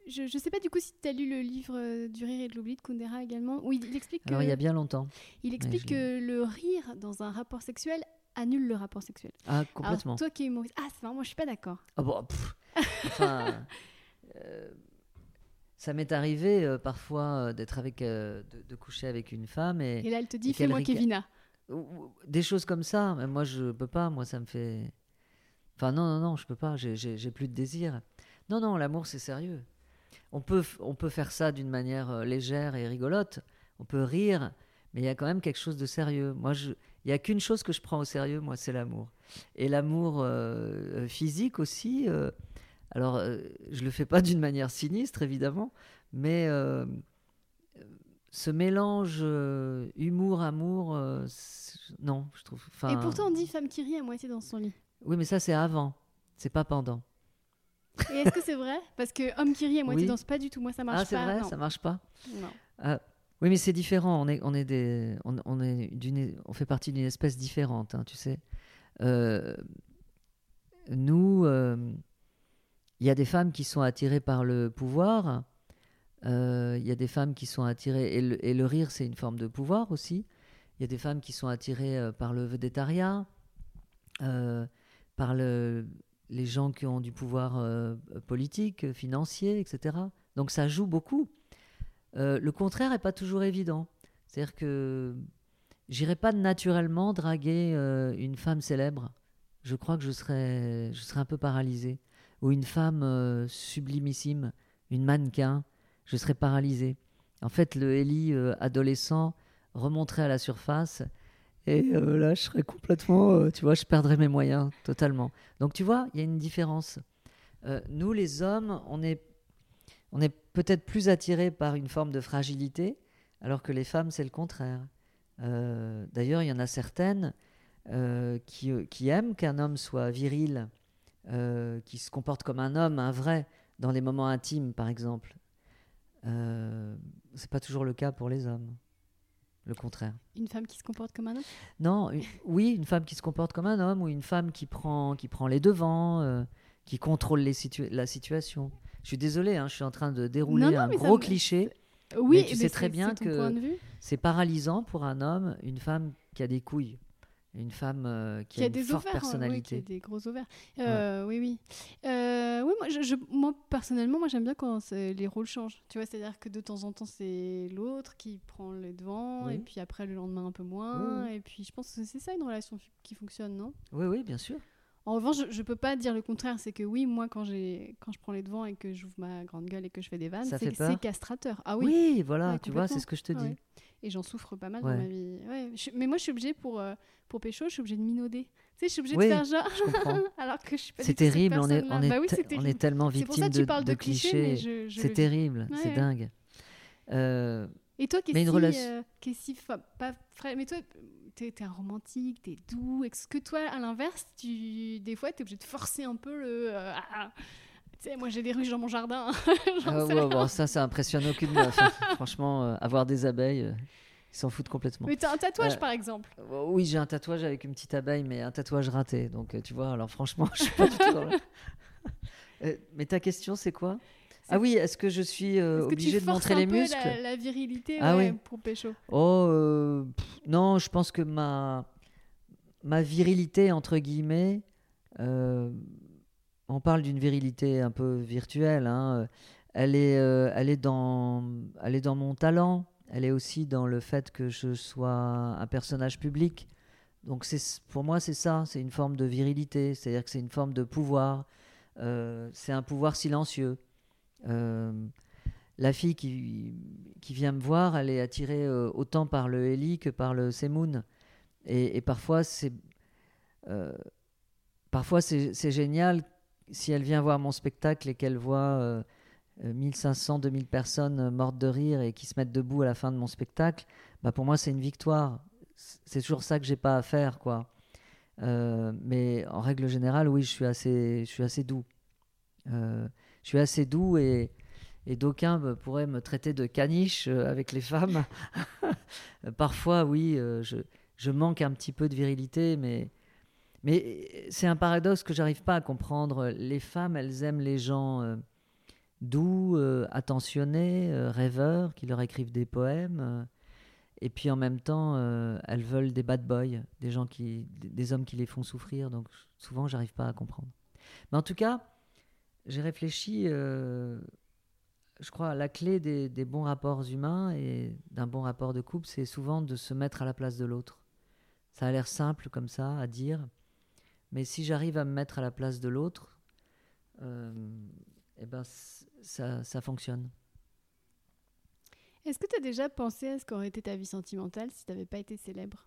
je, je sais pas du coup si tu as lu le livre euh, Du rire et de l'oubli de Kundera également. où il, il explique, que, Alors il y a bien longtemps. il explique que le rire dans un rapport sexuel annule le rapport sexuel. Ah, complètement. Alors, toi qui es humoriste. Ah, c'est marrant, moi je suis pas d'accord. Ah bon, pff, (laughs) enfin, euh, ça m'est arrivé parfois d'être avec, de, de coucher avec une femme et, Et là, elle te dit Fais-moi Kevina. Des choses comme ça. Mais moi, je peux pas. Moi, ça me fait. Enfin, non, non, non, je peux pas. J'ai- plus de désir. Non, non, l'amour, c'est sérieux. On peut, on peut faire ça d'une manière euh, légère et rigolote. On peut rire, mais il y a quand même quelque chose de sérieux. Moi, je, il y a qu'une chose que je prends au sérieux, moi, c'est l'amour. Et l'amour euh, euh, physique aussi. alors, euh, je le fais pas d'une manière sinistre, évidemment, mais ce mélange euh, humour-amour, euh, non, je trouve. Et pourtant, on dit femme qui rit à moitié dans son lit. Oui, mais ça, c'est avant. C'est pas pendant. Et est-ce que c'est vrai? Parce que homme qui rit à moitié Oui. danse pas du tout. Moi, ça marche ah, c'est pas. vrai, non. ça marche pas. Non. Ah, oui, mais c'est différent. On est, on est des, on, on est d'une, on fait partie d'une espèce différente, hein, tu sais. Euh, nous, euh, il y a des femmes qui sont attirées par le pouvoir. Euh, Il y a des femmes qui sont attirées et le, rire, c'est une forme de pouvoir aussi. Il y a des femmes qui sont attirées euh, par le vedettariat, euh, par le, les gens qui ont du pouvoir euh, politique, financier, etc. Donc ça joue beaucoup. Le contraire n'est pas toujours évident. C'est-à-dire que j'irai pas naturellement draguer une femme célèbre. Je crois que je serais, je serais un peu paralysé. Ou une femme sublimissime, une mannequin, je serais paralysé. En fait, le Ellie euh, adolescent remonterait à la surface et euh, là, je serais complètement, euh, tu vois, je perdrais mes moyens totalement. Donc, tu vois, il y a une différence. Euh, nous, les hommes, on est on est peut-être plus attiré par une forme de fragilité, alors que les femmes, c'est le contraire. D'ailleurs, il y en a certaines qui, qui aiment qu'un homme soit viril, qui se comporte comme un homme, un vrai, dans les moments intimes, par exemple. Euh, c'est pas toujours le cas pour les hommes. Le contraire. Une femme qui se comporte comme un homme? Non, une- oui, une femme qui se comporte comme un homme ou une femme qui prend, qui prend les devants, euh, qui contrôle les situa- la situation. Je suis désolé, hein, je suis en train de dérouler Non, non, un gros me- cliché. Oui, Mais tu mais sais très bien que-. C'est paralysant pour un homme, une femme qui a des couilles. Une femme euh, qui, Qui a, a une des forte ovaires, ouais, personnalité. qui a des gros ovaires. Euh, Oui, oui. Euh, oui, moi, je, je- moi, personnellement, moi, j'aime bien quand les rôles changent. Tu vois, c'est-à-dire que de temps en temps, c'est l'autre qui prend les devants, Oui. et puis après, le lendemain, un peu moins. Oui, Et puis, je pense que c'est ça une relation qui fonctionne, non? Oui, oui, bien sûr. En revanche, je, je peux pas dire le contraire. C'est que oui, moi, quand, j'ai, quand je prends les devants et que j'ouvre ma grande gueule et que je fais des vannes, c'est, castrateur. Ah oui. Oui, voilà, Ouais, tu vois, c'est ce que je te dis. Ouais. Et j'en souffre pas mal Ouais. dans ma vie. Ouais, je- mais moi, je suis obligée pour, euh, pour pécho, je suis obligée de minauder. Tu sais, je suis obligée Oui, de faire genre, (laughs) alors que je suis pas c'est terrible, on est, on, est Bah oui, c'est on est tellement pour victime ça que tu de, parles de, clichés, je C'est terrible, Ouais, c'est dingue. Euh, Et toi, qui est une si, euh, qui est si fa- pas frêle, mais toi, t'es es un romantique, t'es doux. Est-ce que toi, à l'inverse, tu des fois, t'es obligé de forcer un peu le. Tu sais, moi, j'ai des ruches dans mon jardin. (laughs) J'en ah ouais, bon, ça, ça impressionne aucune meuf. hein. (laughs) Franchement, euh, avoir des abeilles, euh, ils s'en foutent complètement. Mais t'as un tatouage, Euh, par exemple. Oui, j'ai un tatouage avec une petite abeille, mais un tatouage raté. Donc, tu vois, alors franchement, (laughs) je suis pas du tout dans le- Euh, mais ta question, c'est quoi? Ah oui, est-ce que je suis euh, obligée de montrer un les peu muscles? la, la virilité Ah ouais, oui. pour pécho? Oh, euh, pff, non, je pense que ma, ma virilité, entre guillemets, euh, on parle d'une virilité un peu virtuelle, hein, euh, elle, est, euh, elle, est dans, elle est dans mon talent, elle est aussi dans le fait que je sois un personnage public. Donc c'est, pour moi, c'est ça, c'est une forme de virilité, c'est-à-dire que c'est une forme de pouvoir, euh, c'est un pouvoir silencieux. La fille qui, qui vient me voir, elle est attirée autant par le Eli que par le Semoun. Et, parfois, c'est parfois c'est génial si elle vient voir mon spectacle et qu'elle voit euh, euh, 1500, 2000 personnes euh, mortes de rire et qui se mettent debout à la fin de mon spectacle. Bah pour moi, c'est une victoire. C'est toujours ça que j'ai pas à faire, quoi. Euh, mais en règle générale, oui, je suis assez, je suis assez doux. Euh, je suis assez doux et, d'aucuns me- pourraient me traiter de caniche euh, avec les femmes. (laughs) Parfois, oui, euh, je, je manque un petit peu de virilité, mais, mais c'est un paradoxe que j'arrive pas à comprendre. Les femmes, elles aiment les gens euh, doux, euh, attentionnés, euh, rêveurs, qui leur écrivent des poèmes. euh, et puis en même temps, euh, elles veulent des bad boys, des gens qui, des, hommes qui les font souffrir. Donc souvent, j'arrive pas à comprendre. Mais en tout cas, j'ai réfléchi. euh, je crois la clé des bons rapports humains et d'un bon rapport de couple, c'est souvent de se mettre à la place de l'autre. Ça a l'air simple comme ça à dire, mais si j'arrive à me mettre à la place de l'autre, euh, eh ben ça, ça fonctionne. Est-ce que tu as déjà pensé à ce qu'aurait été ta vie sentimentale si tu n'avais pas été célèbre?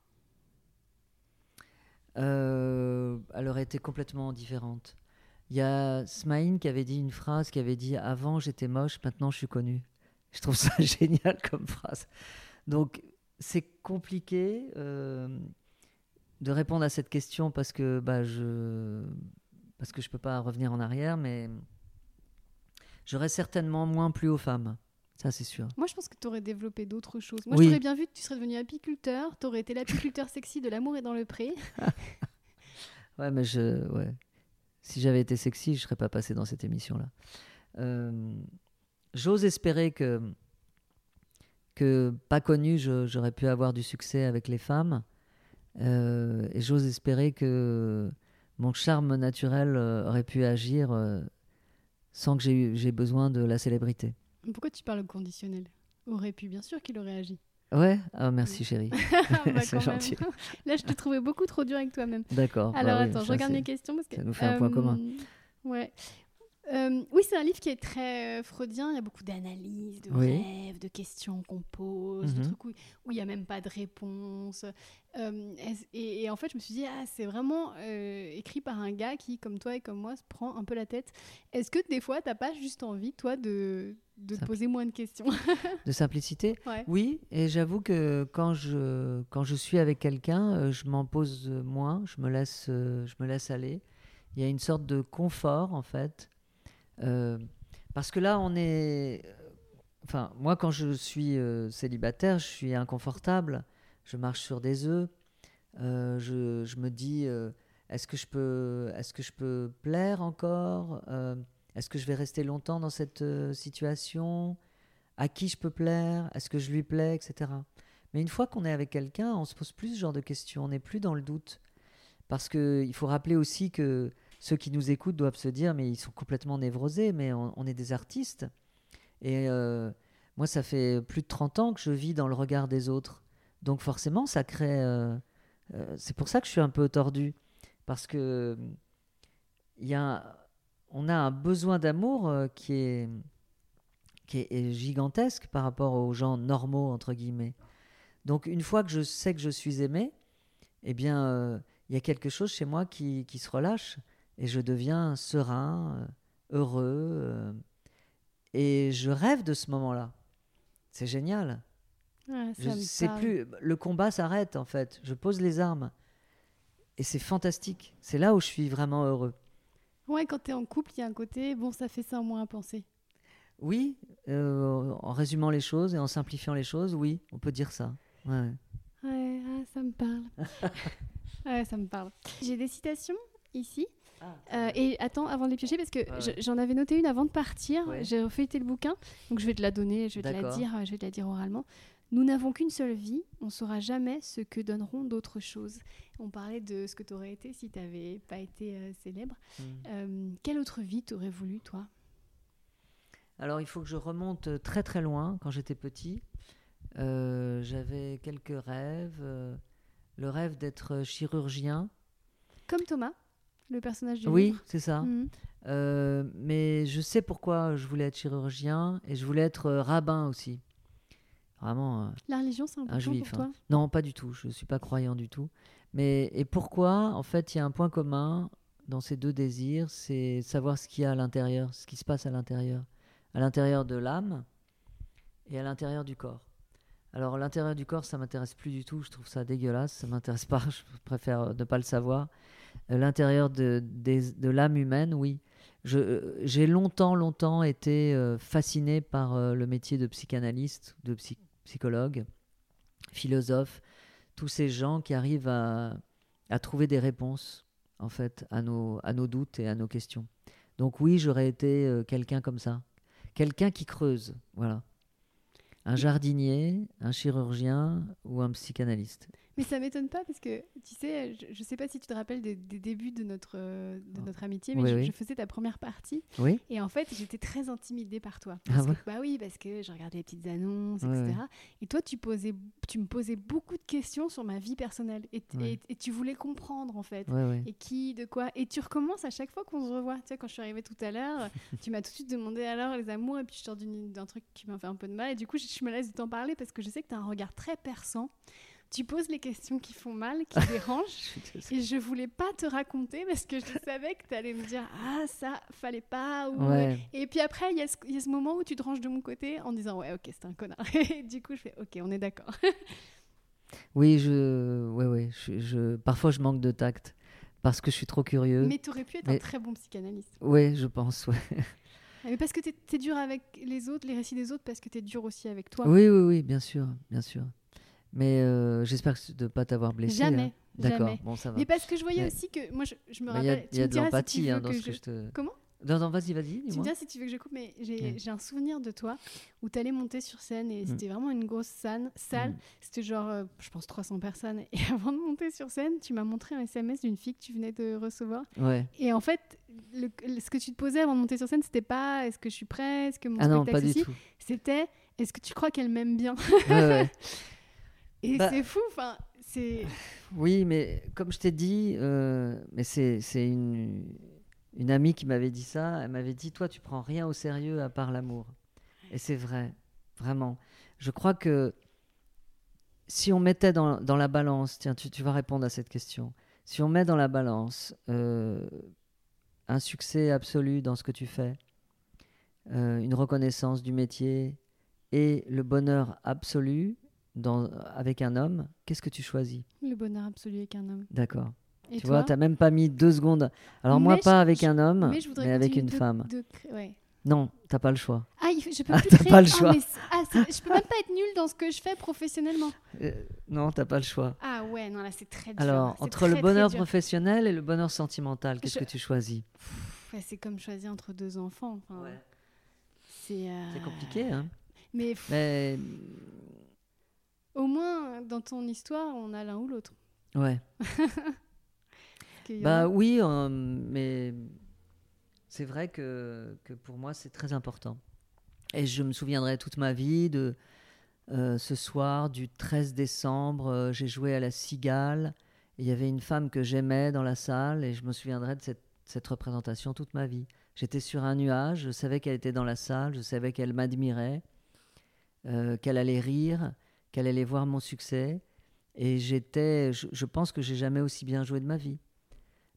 Euh, elle aurait été complètement différente. Il y a Smaïn qui avait dit une phrase qui avait dit Avant j'étais moche, maintenant je suis connu. Je trouve ça (laughs) génial comme phrase. Donc c'est compliqué euh, de répondre à cette question parce que bah, je parce que je peux pas revenir en arrière, mais j'aurais certainement moins plu aux femmes. Ça c'est sûr. Moi, je pense que tu aurais développé d'autres choses. Moi, Oui. je t'aurais bien vu que tu serais devenu apiculteur. Tu aurais été l'apiculteur sexy de l'amour et dans le pré. (laughs) Ouais, mais je. Ouais. Si j'avais été sexy, je serais pas passé dans cette émission-là. Euh, J'ose espérer que. que pas connu, j'aurais pu avoir du succès avec les femmes. Euh, et j'ose espérer que mon charme naturel euh, aurait pu agir euh, sans que j'ai besoin de la célébrité. Pourquoi tu parles au conditionnel? Aurait pu, bien sûr qu'il aurait agi. Ouais Ah, merci chérie. Ah, (laughs) bah, (laughs) C'est même. gentil. (laughs) Là, je te trouvais beaucoup trop dur avec toi-même. D'accord. bah Alors, oui, attends, je regarde mes questions. Parce que, ça nous fait un point commun. Ouais. Euh, oui, c'est un livre qui est très euh, freudien. Il y a beaucoup d'analyses, de Oui. rêves, de questions qu'on pose, de Mhm. trucs où où il n'y a même pas de réponse. Euh, et, et en fait, je me suis dit, ah, c'est vraiment euh, écrit par un gars qui, comme toi et comme moi, se prend un peu la tête. Est-ce que des fois, t'as pas juste envie, toi, de, de poser moins de questions? (laughs) De simplicité? Ouais. Oui, et j'avoue que quand je, quand je suis avec quelqu'un, euh, je m'en pose moins, je me, laisse, je me laisse aller. Il y a une sorte de confort, en fait. Euh, parce que là, on est... Enfin, moi, quand je suis célibataire, je suis inconfortable. Je marche sur des œufs. Euh, je, me dis, euh, est-ce que, je peux- est-ce que je peux plaire encore Euh, Est-ce que je vais rester longtemps dans cette situation à qui je peux plaire, est-ce que je lui plais, etc. Mais une fois qu'on est avec quelqu'un, on se pose plus ce genre de questions, on n'est plus dans le doute. Parce qu'il faut rappeler aussi que ceux qui nous écoutent doivent se dire, mais ils sont complètement névrosés, mais on, est des artistes. Et moi, ça fait plus de 30 ans que je vis dans le regard des autres. Donc forcément, ça crée... euh, euh, c'est pour ça que je suis un peu tordu. Parce que y a, on a un besoin d'amour euh, qui est, qui est- gigantesque par rapport aux gens normaux, entre guillemets. Donc une fois que je sais que je suis aimé, eh bien, il y a quelque chose chez moi qui, qui se relâche et je deviens serein, heureux. et je rêve de ce moment-là. C'est génial. Je sais parle. plus. Le combat s'arrête en fait. Je pose les armes. Et c'est fantastique. C'est là où je suis vraiment heureux. Ouais, quand t'es en couple, il y a un côté, bon, ça fait ça en moins à penser. Oui, euh, en résumant les choses et en simplifiant les choses, oui, on peut dire ça. Ouais. Ouais, ah, ça me parle. (laughs) ouais, ça me parle. J'ai des citations ici. Euh, et attends, avant de les piocher, parce que Ah ouais. j'en avais noté une avant de partir. Ouais. J'ai refeuilleté le bouquin, donc je vais te la donner, je vais te la dire, euh, je vais te la dire oralement. Nous n'avons qu'une seule vie, on saura jamais ce que donneront d'autres choses. On parlait de ce que tu aurais été si tu n'avais pas été euh, célèbre. Mm. Euh, quelle autre vie t'aurais voulu, toi? Alors, il faut que je remonte euh, très très loin. Quand j'étais petit, Euh, j'avais quelques rêves. euh, le rêve d'être chirurgien. Comme Thomas, le personnage du Oui, livre. c'est ça. Euh, mais je sais pourquoi je voulais être chirurgien et je voulais être rabbin aussi. Vraiment. euh, La religion, c'est important juif, pour toi? Hein. Non, pas du tout. Je ne suis pas croyant du tout. Mais et pourquoi En fait, il y a un point commun dans ces deux désirs, c'est savoir ce qu'il y a à l'intérieur, ce qui se passe à l'intérieur, à l'intérieur de l'âme et à l'intérieur du corps. Alors l'intérieur du corps, ça m'intéresse plus du tout. Je trouve ça dégueulasse. Ça m'intéresse pas. (laughs) Je préfère ne pas le savoir. Euh, L'intérieur de, de l'âme humaine, oui. Euh, J'ai longtemps, longtemps été fasciné par le métier de psychanalyste, de psy- psychologue, philosophe, tous ces gens qui arrivent à, à trouver des réponses, en fait, à nos, à nos doutes et à nos questions. Donc oui, j'aurais été euh, quelqu'un comme ça. Quelqu'un qui creuse, voilà. Un jardinier, un chirurgien ou un psychanalyste. Mais ça m'étonne pas parce que, tu sais, je, je sais pas si tu te rappelles des, des débuts de notre, de notre amitié, mais Oui, je, oui. je faisais ta première partie Oui et en fait, j'étais très intimidée par toi. Ah que- bah oui, parce que je regardais les petites annonces, Ouais, etc. Et toi, tu, posais, tu me posais beaucoup de questions sur ma vie personnelle et, t- Ouais. et- et tu voulais comprendre en fait. Ouais, ouais. Et qui, de quoi Et tu recommences à chaque fois qu'on se revoit. Tu sais, quand je suis arrivée tout à l'heure, (laughs) tu m'as tout de suite demandé alors les amours, et puis je sors d'un truc qui m'a fait un peu de mal. Et du coup, je mal à l'aise de t'en parler parce que je sais que tu as un regard très perçant. Tu poses les questions qui font mal, qui (laughs) dérangent. Et je voulais pas te raconter parce que je savais que tu allais me dire Ah, ça, fallait pas. Ou... Ouais. Et puis après, il y, a ce- il y a ce moment où tu te ranges de mon côté en disant Ouais, ok, c'est un connard. (laughs) Et du coup, je fais Ok, on est d'accord. (laughs) Oui, je, ouais, ouais, je, je- parfois je manque de tact parce que je suis trop curieux. Mais tu aurais pu être un très bon psychanalyste. Oui, je pense. ouais. Mais parce que tu es, dur avec les autres, les récits des autres, parce que tu es dur aussi avec toi. Oui, oui, oui, bien sûr, bien sûr. Mais euh, j'espère que- de ne pas t'avoir blessé. Jamais, hein. D'accord, jamais. bon, ça va. Mais parce que je voyais Mais- aussi que moi je, je me Mais Il y a, rappelle. il y a de si l'empathie hein, dans que ce que je- je te. Comment Non, non, vas-y, vas-y, Tu me diras si tu veux que je coupe, mais j'ai Ouais. un souvenir de toi où tu allais monter sur scène et Mm. c'était vraiment une grosse salle. salle. Mm. C'était genre, euh, je pense, 300 personnes. Et (laughs) avant de monter sur scène, tu m'as montré un SMS d'une fille que tu venais de recevoir. Ouais. Et en fait, le- le- ce que tu te posais avant de monter sur scène, c'était pas est-ce que je suis prêt, est-ce que mon Ah non, pas du tout. C'était est-ce que tu crois qu'elle m'aime bien? Ouais, ouais. (laughs) Et Bah- c'est fou, enfin, c'est. (sighs) Oui, mais comme je t'ai dit, euh, mais c'est une, une amie qui m'avait dit ça. Elle m'avait dit Toi, tu prends rien au sérieux à part l'amour. Et c'est vrai, vraiment. Je crois que si on mettait dans, dans la balance, tiens, tu, tu vas répondre à cette question. Si on met dans la balance euh, un succès absolu dans ce que tu fais, euh, une reconnaissance du métier et le bonheur absolu dans, avec un homme, qu'est-ce que tu choisis? Le bonheur absolu avec un homme. D'accord. Et tu vois, tu n'as même pas mis deux secondes. Alors moi, Mais pas avec je- un homme, mais, mais avec une de- femme. de cré- ouais. Non, t'as pas le choix. Ah, je peux Ah, plus t'as créer. pas le Ah, choix. mais ah, c'est- je peux même (laughs) pas être nulle dans ce que je fais professionnellement. Euh, non, t'as pas le choix. Ah ouais, non là c'est très dur. Alors, entre très, le bonheur professionnel et le bonheur sentimental, qu'est-ce Je- que tu choisis? Ouais, c'est comme choisir entre deux enfants. enfin, C'est euh, compliqué, hein Mais Mais Au moins, dans ton histoire, on a l'un ou l'autre. Ouais. (laughs) Bah a- oui, euh, mais c'est vrai que, que pour moi, c'est très important. Et je me souviendrai toute ma vie de euh, ce soir du 13 décembre, euh, j'ai joué à la Cigale. Il y avait une femme que j'aimais dans la salle et je me souviendrai de cette, cette représentation toute ma vie. J'étais sur un nuage, je savais qu'elle était dans la salle, je savais qu'elle m'admirait, qu'elle allait rire, qu'elle allait voir mon succès. Et j'étais, je, je pense que j'ai jamais aussi bien joué de ma vie.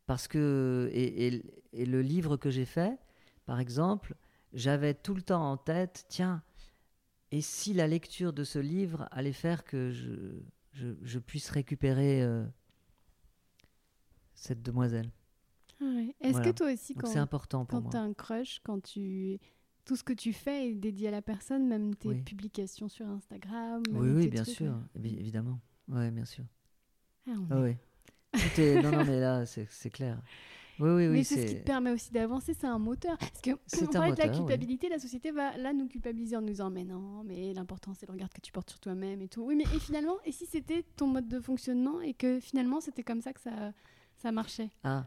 Parce que, et, et- et le livre que j'ai fait, par exemple, j'avais tout le temps en tête, tiens, et si la lecture de ce livre allait faire que je, je, je puisse récupérer euh, cette demoiselle. Ah ouais. Est-ce Voilà. que toi aussi, quand, c'est important pour quand tu as un crush, quand tu tout ce que tu fais est dédié à la personne, même tes Oui. publications sur Instagram. Oui, oui, bien trucs, sûr, ouais. évidemment. Oui, bien sûr. Ah, Ah oui. Tout est... Non, non, mais là, c'est clair. Oui, oui, oui. Mais c'est ce qui te permet aussi d'avancer, c'est un moteur. Parce que on parlait de la culpabilité, la société va là nous culpabiliser en nous disant mais non, mais l'important c'est le regard que tu portes sur toi-même et tout. Oui, mais et finalement, et si c'était ton mode de fonctionnement et que finalement c'était comme ça que ça ça marchait? Ah.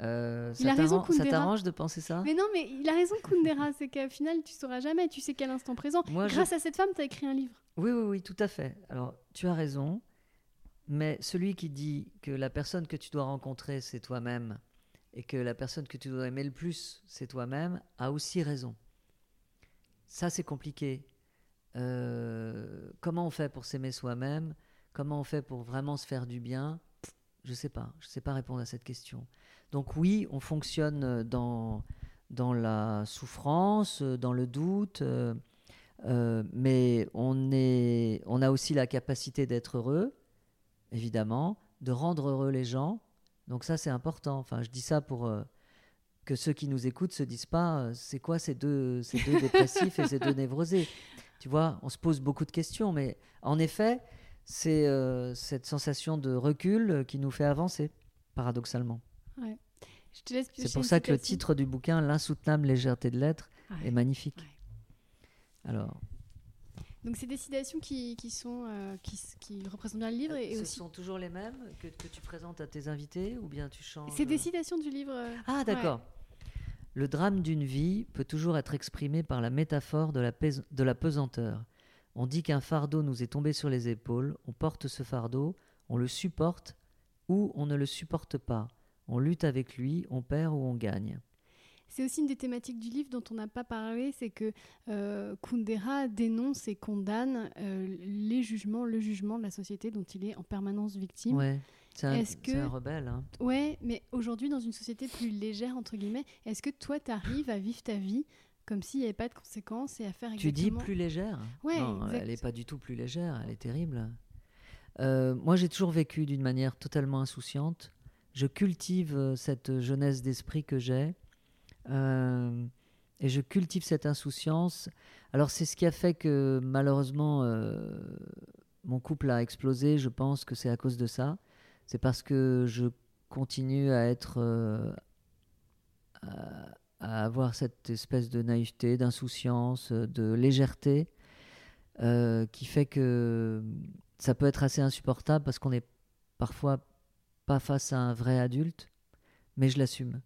Euh, Il ça a raison, t'arrange- ça t'arrange de penser ça? Mais non, mais il a raison Kundera, c'est qu'au final tu sauras jamais, tu sais qu'à l'instant présent, Moi, je- grâce à cette femme, tu as écrit un livre. Oui, oui, oui, tout à fait. Alors, tu as raison, mais celui qui dit que la personne que tu dois rencontrer, c'est toi-même, et que la personne que tu dois aimer le plus, c'est toi-même, a aussi raison. Ça, c'est compliqué. Euh, comment on fait pour s'aimer soi-même? Comment on fait pour vraiment se faire du bien? Je ne sais pas. Je ne sais pas répondre à cette question. Donc oui, on fonctionne dans, dans la souffrance, dans le doute. euh, euh, mais on, est, on a aussi la capacité d'être heureux, évidemment, de rendre heureux les gens. Donc ça, c'est important. Enfin, je dis ça pour euh, que ceux qui nous écoutent se disent pas, euh, c'est quoi ces deux, ces deux (laughs) dépressifs et ces deux névrosés? Tu vois, on se pose beaucoup de questions, mais en effet, c'est euh, cette sensation de recul euh, qui nous fait avancer, paradoxalement. Je te laisse C'est pour ça que le titre du bouquin, L'insoutenable légèreté de l'être, Ouais. est magnifique. Ouais. Alors, Donc c'est des citations qui, qui sont euh, qui, s- qui représentent bien le livre et, et ce aussi. sont toujours les mêmes que, que tu présentes à tes invités ou bien tu changes C'est des citations du livre. euh, Ah, d'accord. Le drame d'une vie peut toujours être exprimé par la métaphore de la, pes- de la pesanteur. On dit qu'un fardeau nous est tombé sur les épaules, on porte ce fardeau, on le supporte ou on ne le supporte pas. On lutte avec lui, on perd ou on gagne. C'est aussi une des thématiques du livre dont on n'a pas parlé, c'est que euh, Kundera dénonce et condamne euh, les jugements, le jugement de la société dont il est en permanence victime. Ouais, c'est un, que- un rebelle. hein. Ouais, mais aujourd'hui, dans une société plus légère, entre guillemets, est-ce que toi, tu arrives à vivre ta vie comme s'il n'y avait pas de conséquences et à faire Tu dis exactement... plus légère Ouais, Non, exact. elle n'est pas du tout plus légère, elle est terrible. Euh, moi, j'ai toujours vécu d'une manière totalement insouciante. Je cultive euh, cette jeunesse d'esprit que j'ai. euh, et je cultive cette insouciance. Alors, c'est ce qui a fait que, malheureusement, euh, mon couple a explosé. Je pense que c'est à cause de ça. C'est parce que je continue à être. à- avoir cette espèce de naïveté, d'insouciance, de légèreté, qui fait que ça peut être assez insupportable parce qu'on n'est parfois pas face à un vrai adulte, mais je l'assume.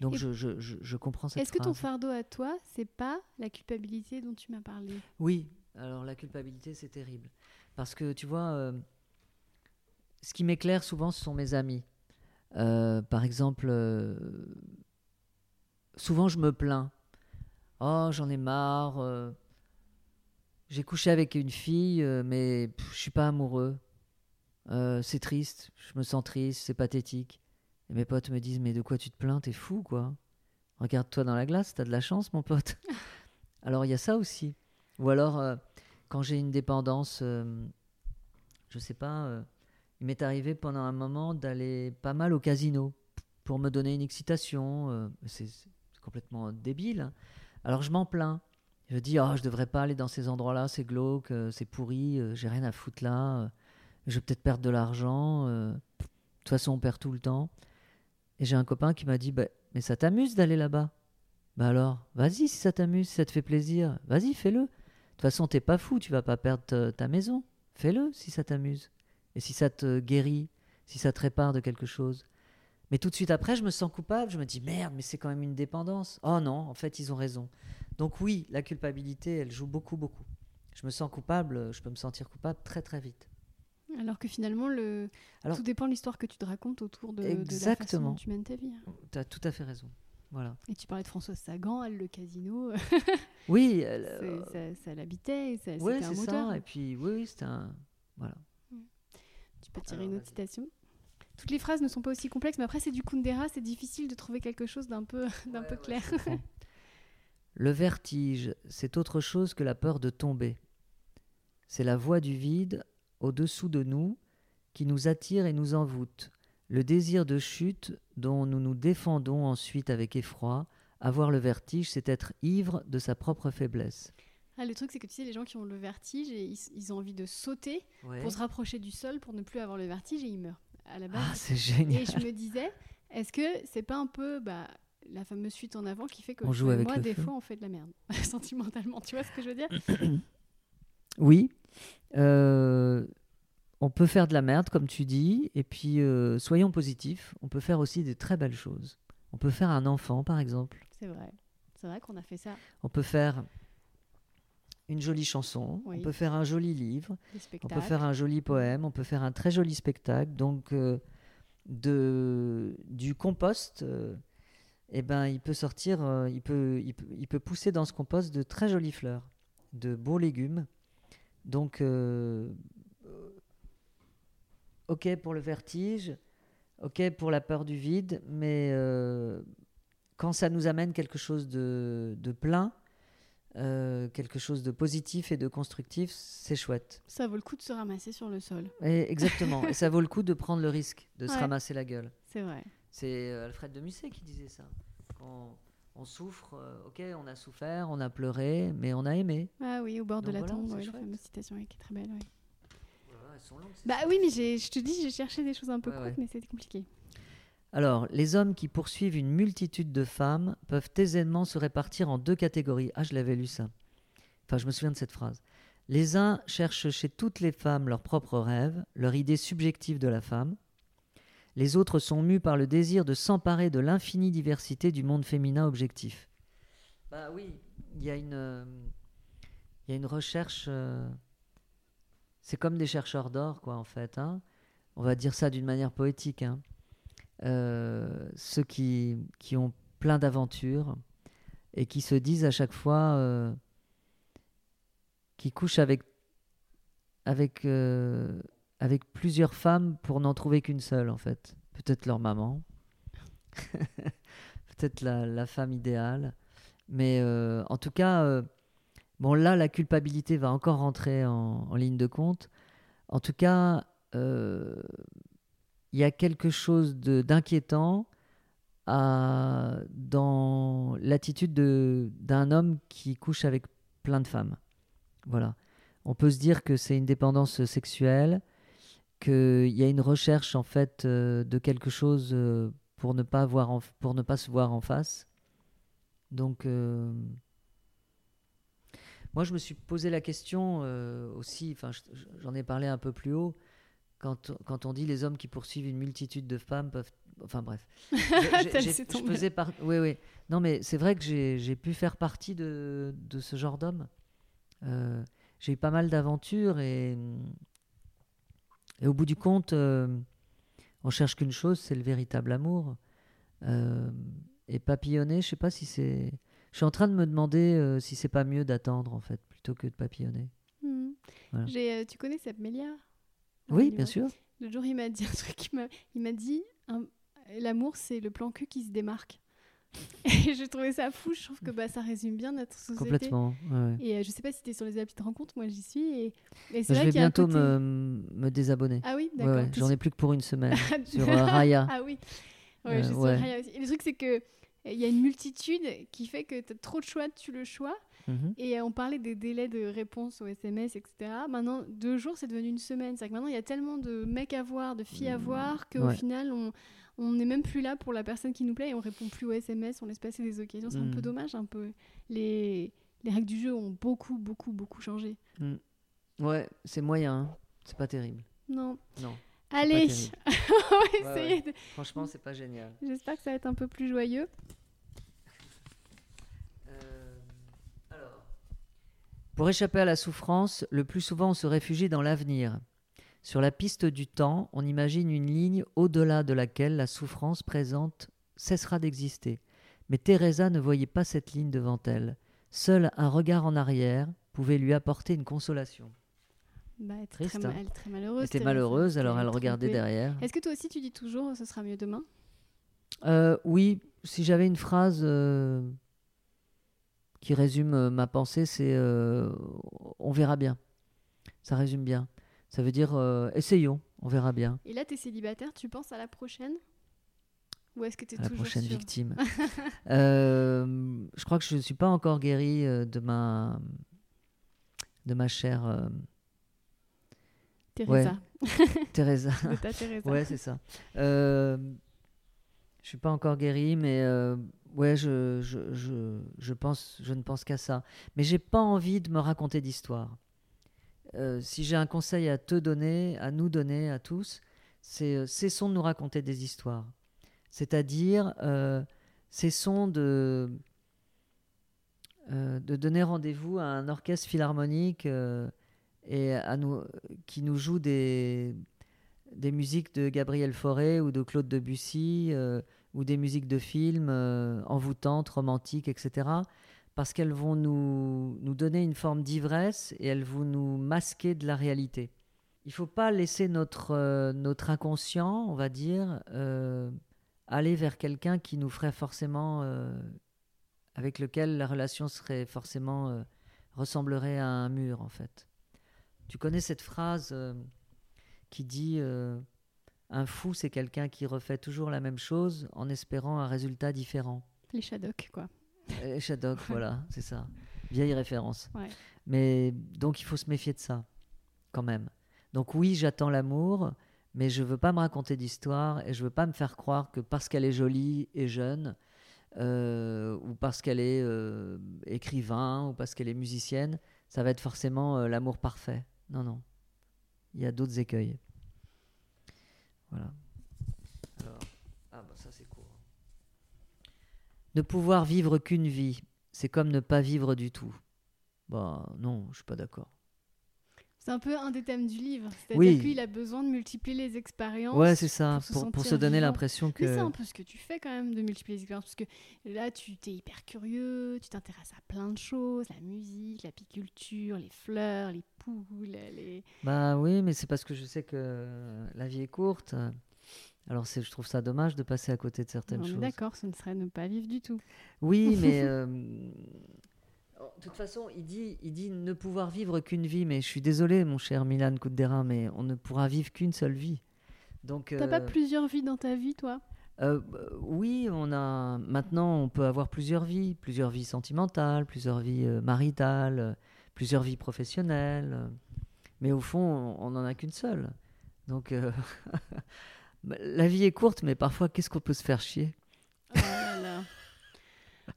Donc je, je, je, je comprends cette Est-ce que ton fardeau à toi, c'est pas la culpabilité dont tu m'as parlé? Oui, alors la culpabilité, c'est terrible. Parce que tu vois, euh, ce qui m'éclaire souvent, ce sont mes amis. Euh, par exemple, euh, souvent je me plains. Oh, j'en ai marre. J'ai couché avec une fille, mais pff, je suis pas amoureux. Euh, c'est triste, je me sens triste, c'est pathétique. Et mes potes me disent, mais de quoi tu te plains T'es fou, quoi. Regarde-toi dans la glace, t'as de la chance, mon pote. (laughs) alors il y a ça aussi. Ou alors, euh, quand j'ai une dépendance, euh, je sais pas, euh, il m'est arrivé pendant un moment d'aller pas mal au casino pour me donner une excitation. c'est complètement débile. hein. Alors je m'en plains. Je dis, oh, je devrais pas aller dans ces endroits-là, c'est glauque, c'est pourri, j'ai rien à foutre là. Je vais peut-être perdre de l'argent. euh, de toute façon, on perd tout le temps. Et j'ai un copain qui m'a dit, bah, mais ça t'amuse d'aller là-bas Bah alors, vas-y si ça t'amuse, si ça te fait plaisir, vas-y, fais-le. De toute façon, t'es pas fou, tu vas pas perdre ta maison. fais-le si ça t'amuse. Et si ça te guérit, si ça te répare de quelque chose. Mais tout de suite après, je me sens coupable, je me dis merde, mais c'est quand même une dépendance. Oh non, en fait, ils ont raison. Donc oui, la culpabilité, elle joue beaucoup, beaucoup. Je me sens coupable, je peux me sentir coupable très, très vite. Alors que finalement, le... tout dépend de l'histoire que tu te racontes autour de, exactement. de la façon dont tu mènes ta vie. Tu as tout à fait raison. Voilà. Et tu parlais de Françoise Sagan, elle, le casino. (laughs) oui. ça, ça l'habitait, ça, oui, c'est ça. Et puis, oui, c'était un... Voilà. Tu peux tirer une autre citation toutes les phrases ne sont pas aussi complexes, mais après c'est du Kundera, c'est difficile de trouver quelque chose d'un peu, (laughs) d'un peu clair. (laughs) Le vertige, c'est autre chose que la peur de tomber. C'est la voix du vide au-dessous de nous qui nous attire et nous envoûte. Le désir de chute dont nous nous défendons ensuite avec effroi, avoir le vertige, c'est être ivre de sa propre faiblesse. Ah, le truc, c'est que tu sais, les gens qui ont le vertige, et ils, ont envie de sauter pour se rapprocher du sol pour ne plus avoir le vertige et ils meurent à la base. Ah, c'est génial. Et je me disais, est-ce que c'est pas un peu bah, la fameuse fuite en avant qui fait que on joue avec moi, des fois, on fait de la merde, (laughs) sentimentalement. Tu vois ce que je veux dire? Oui. Euh, on peut faire de la merde, comme tu dis, et puis euh, soyons positifs. On peut faire aussi des très belles choses. On peut faire un enfant, par exemple. C'est vrai. C'est vrai qu'on a fait ça. On peut faire une jolie chanson, on peut faire un joli livre, on peut faire un joli poème, on peut faire un très joli spectacle. Donc, euh, de, du compost, euh, eh ben, il peut sortir, euh, il, peut, il, peut, pousser dans ce compost de très jolies fleurs, de beaux légumes. Donc, ok pour le vertige, ok pour la peur du vide, mais quand ça nous amène quelque chose de, de plein, euh, quelque chose de positif et de constructif, c'est chouette. Ça vaut le coup de se ramasser sur le sol. exactement. et ça vaut le coup de prendre le risque de se ramasser la gueule. C'est vrai. C'est euh, Alfred de Musset qui disait ça. Quand on souffre, euh, ok, on a souffert, on a pleuré, mais on a aimé. Ah oui, au bord de la tombe, la fameuse citation qui est très belle. bah oui, mais je te dis, j'ai cherché des choses un peu courtes, mais c'était compliqué. Alors, les hommes qui poursuivent une multitude de femmes peuvent aisément se répartir en deux catégories. Ah, je l'avais lu ça. Enfin, je me souviens de cette phrase. Les uns cherchent chez toutes les femmes leur propre rêve, leur idée subjective de la femme. Les autres sont mus par le désir de s'emparer de l'infinie diversité du monde féminin objectif. Bah oui, il y a une, euh, recherche. Euh, c'est comme des chercheurs d'or, quoi, en fait. Hein. On va dire ça d'une manière poétique. Hein. Euh, ceux qui, ont plein d'aventures et qui se disent à chaque fois qui couchent avec, avec plusieurs femmes pour n'en trouver qu'une seule, en fait. Peut-être leur maman, (laughs) peut-être la, femme idéale. Mais en tout cas, bon, là, la culpabilité va encore rentrer en, ligne de compte. En tout cas, il y a quelque chose d'inquiétant dans l'attitude d'un homme qui couche avec plein de femmes. Voilà. On peut se dire que c'est une dépendance sexuelle, qu'il y a une recherche en fait euh, de quelque chose euh, pour ne pas voir pour ne pas se voir en face. Donc euh, moi je me suis posé la question aussi, enfin j'en ai parlé un peu plus haut quand, quand, on dit les hommes qui poursuivent une multitude de femmes peuvent. Enfin bref. (laughs) je faisais par... Oui, oui. Non, mais c'est vrai que j'ai pu faire partie de, de ce genre d'homme. Euh, j'ai eu pas mal d'aventures et, et au bout du compte, euh, on cherche qu'une chose, c'est le véritable amour. Euh, et papillonner, je sais pas si c'est. Je suis en train de me demander si c'est pas mieux d'attendre en fait, plutôt que de papillonner. Hmm. tu connais cette Méliard oui, bien sûr. Le jour, il m'a dit un truc. Il m'a dit l'amour, c'est le plan cul qui se démarque. (laughs) Et j'ai trouvé ça fou. Je trouve que bah, ça résume bien notre société. Complètement. Et euh, je sais pas si tu es sur les applis de rencontre. Moi, j'y suis. Et, et je vais bientôt me, me, désabonner. Ah oui, d'accord. J'en ai plus que pour une semaine (laughs) (laughs) sur euh, Raya. Ah oui. Ouais, je suis sur Raya aussi. Et le truc, c'est que il y a une multitude qui fait que tu as trop de choix, tu le choix. Mhm. Et on parlait des délais de réponse aux SMS, etc. Maintenant, deux jours, c'est devenu une semaine. C'est que maintenant, il y a tellement de mecs à voir, de filles à voir, qu'au final, on on n'est même plus là pour la personne qui nous plaît et on répond plus aux SMS, on laisse passer des occasions. C'est un peu mmh. dommage, un peu. Les, les règles du jeu ont beaucoup, beaucoup, beaucoup changé. Mmh. Ouais, c'est moyen. Hein. c'est pas terrible. Non. Non. Allez, (laughs) on va Ouais, essayer ouais. de- Franchement, c'est pas génial. J'espère que ça va être un peu plus joyeux. Euh, alors. Pour échapper à la souffrance, le plus souvent on se réfugie dans l'avenir. Sur la piste du temps, on imagine une ligne au-delà de laquelle la souffrance présente cessera d'exister. Mais Teresa ne voyait pas cette ligne devant elle. Seul un regard en arrière pouvait lui apporter une consolation. Bah, elle, Triste, très, hein. elle très malheureuse. Elle était malheureuse, alors elle regardait trompée. derrière. Est-ce que toi aussi tu dis toujours ce sera mieux demain? Euh, oui, si j'avais une phrase euh, qui résume euh, ma pensée, c'est euh, on verra bien. Ça résume bien. Ça veut dire euh, essayons, on verra bien. Et là, tu es célibataire, tu penses à la prochaine? Ou est-ce que tu es À la toujours prochaine victime. (laughs) Euh, je crois que je ne suis pas encore guéri euh, de ma de ma chère euh, Teresa, (laughs) ta Teresa. Ouais, c'est ça. Je suis pas encore guéri, mais ouais, je, je, je, je pense, je ne pense qu'à ça. Mais j'ai pas envie de me raconter d'histoire. Euh, si j'ai un conseil à te donner, à nous donner, à tous, c'est euh, cessons de nous raconter des histoires. C'est-à-dire, euh, cessons de, donner rendez-vous à un orchestre philharmonique et à nous, qui nous joue des, des musiques de Gabriel Fauré ou de Claude Debussy ou des musiques de films envoûtantes, romantiques, etc. Parce qu'elles vont nous, nous donner une forme d'ivresse et elles vont nous masquer de la réalité. Il ne faut pas laisser notre, euh, notre inconscient, on va dire, euh, aller vers quelqu'un qui nous ferait forcément, euh, avec lequel la relation serait forcément, ressemblerait à un mur, en fait. Tu connais cette phrase qui dit Un fou, c'est quelqu'un qui refait toujours la même chose en espérant un résultat différent. Les Shadocks, quoi. Et Shadok, (laughs) voilà, c'est ça. Vieille référence. Ouais. Mais donc il faut se méfier de ça, quand même. Donc oui, j'attends l'amour, mais je veux pas me raconter d'histoire et je veux pas me faire croire que parce qu'elle est jolie et jeune, euh, ou parce qu'elle est euh, écrivain, ou parce qu'elle est musicienne, ça va être forcément euh, l'amour parfait. Non, non. Il y a d'autres écueils. Voilà. Alors, ah bah ça c'est court. Ne pouvoir vivre qu'une vie, c'est comme ne pas vivre du tout. Bah non, je suis pas d'accord. C'est un peu un des thèmes du livre. C'est-à-dire Oui. qu'il a besoin de multiplier les expériences. Ouais, c'est ça, pour se pour, pour se sentir donner l'impression Mais c'est que... un peu ce que tu fais quand même de multiplier les expériences. Parce que là, tu t'es hyper curieux, tu t'intéresses à plein de choses la musique, l'apiculture, les fleurs, les poules, les. Bah oui, mais c'est parce que je sais que la vie est courte. Alors je trouve ça dommage de passer à côté de certaines On choses. d'accord, ce ne serait ne pas vivre du tout. Oui, (laughs) mais euh, de toute façon, il dit, il dit ne pouvoir vivre qu'une vie. Mais je suis désolé, mon cher Milan Kundera, mais on ne pourra vivre qu'une seule vie. Donc, T'as pas euh, plusieurs vies dans ta vie, toi? Euh, euh, oui, on a maintenant, on peut avoir plusieurs vies, plusieurs vies sentimentales, plusieurs vies euh, maritales, euh, plusieurs vies professionnelles. euh, mais au fond, on n'en a qu'une seule. Donc, euh, bah, (laughs) la vie est courte, mais parfois, qu'est-ce qu'on peut se faire chier? Oh là là.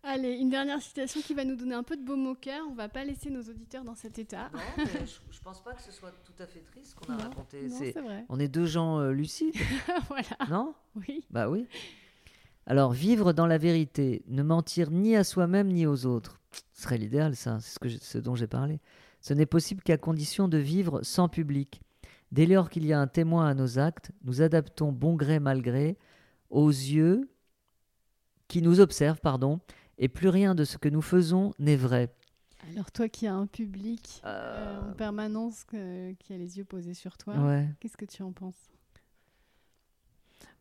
Allez, une dernière citation qui va nous donner un peu de baume au cœur. On va pas laisser nos auditeurs dans cet état. Non, mais je, je pense pas que ce soit tout à fait triste ce qu'on a Non, raconté. Non, C'est- c'est vrai. On est deux gens euh, lucides, (laughs) voilà, non? Oui. Bah oui. Alors, vivre dans la vérité, ne mentir ni à soi-même ni aux autres, ce serait l'idéal, ça, c'est ce, que j'ai- ce dont j'ai parlé. Ce n'est possible qu'à condition de vivre sans public. Dès lors qu'il y a un témoin à nos actes, nous adaptons bon gré mal gré aux yeux qui nous observent, pardon, et plus rien de ce que nous faisons n'est vrai. Alors toi qui as un public Euh, euh, en permanence qui a les yeux posés sur toi, Ouais. qu'est-ce que tu en penses?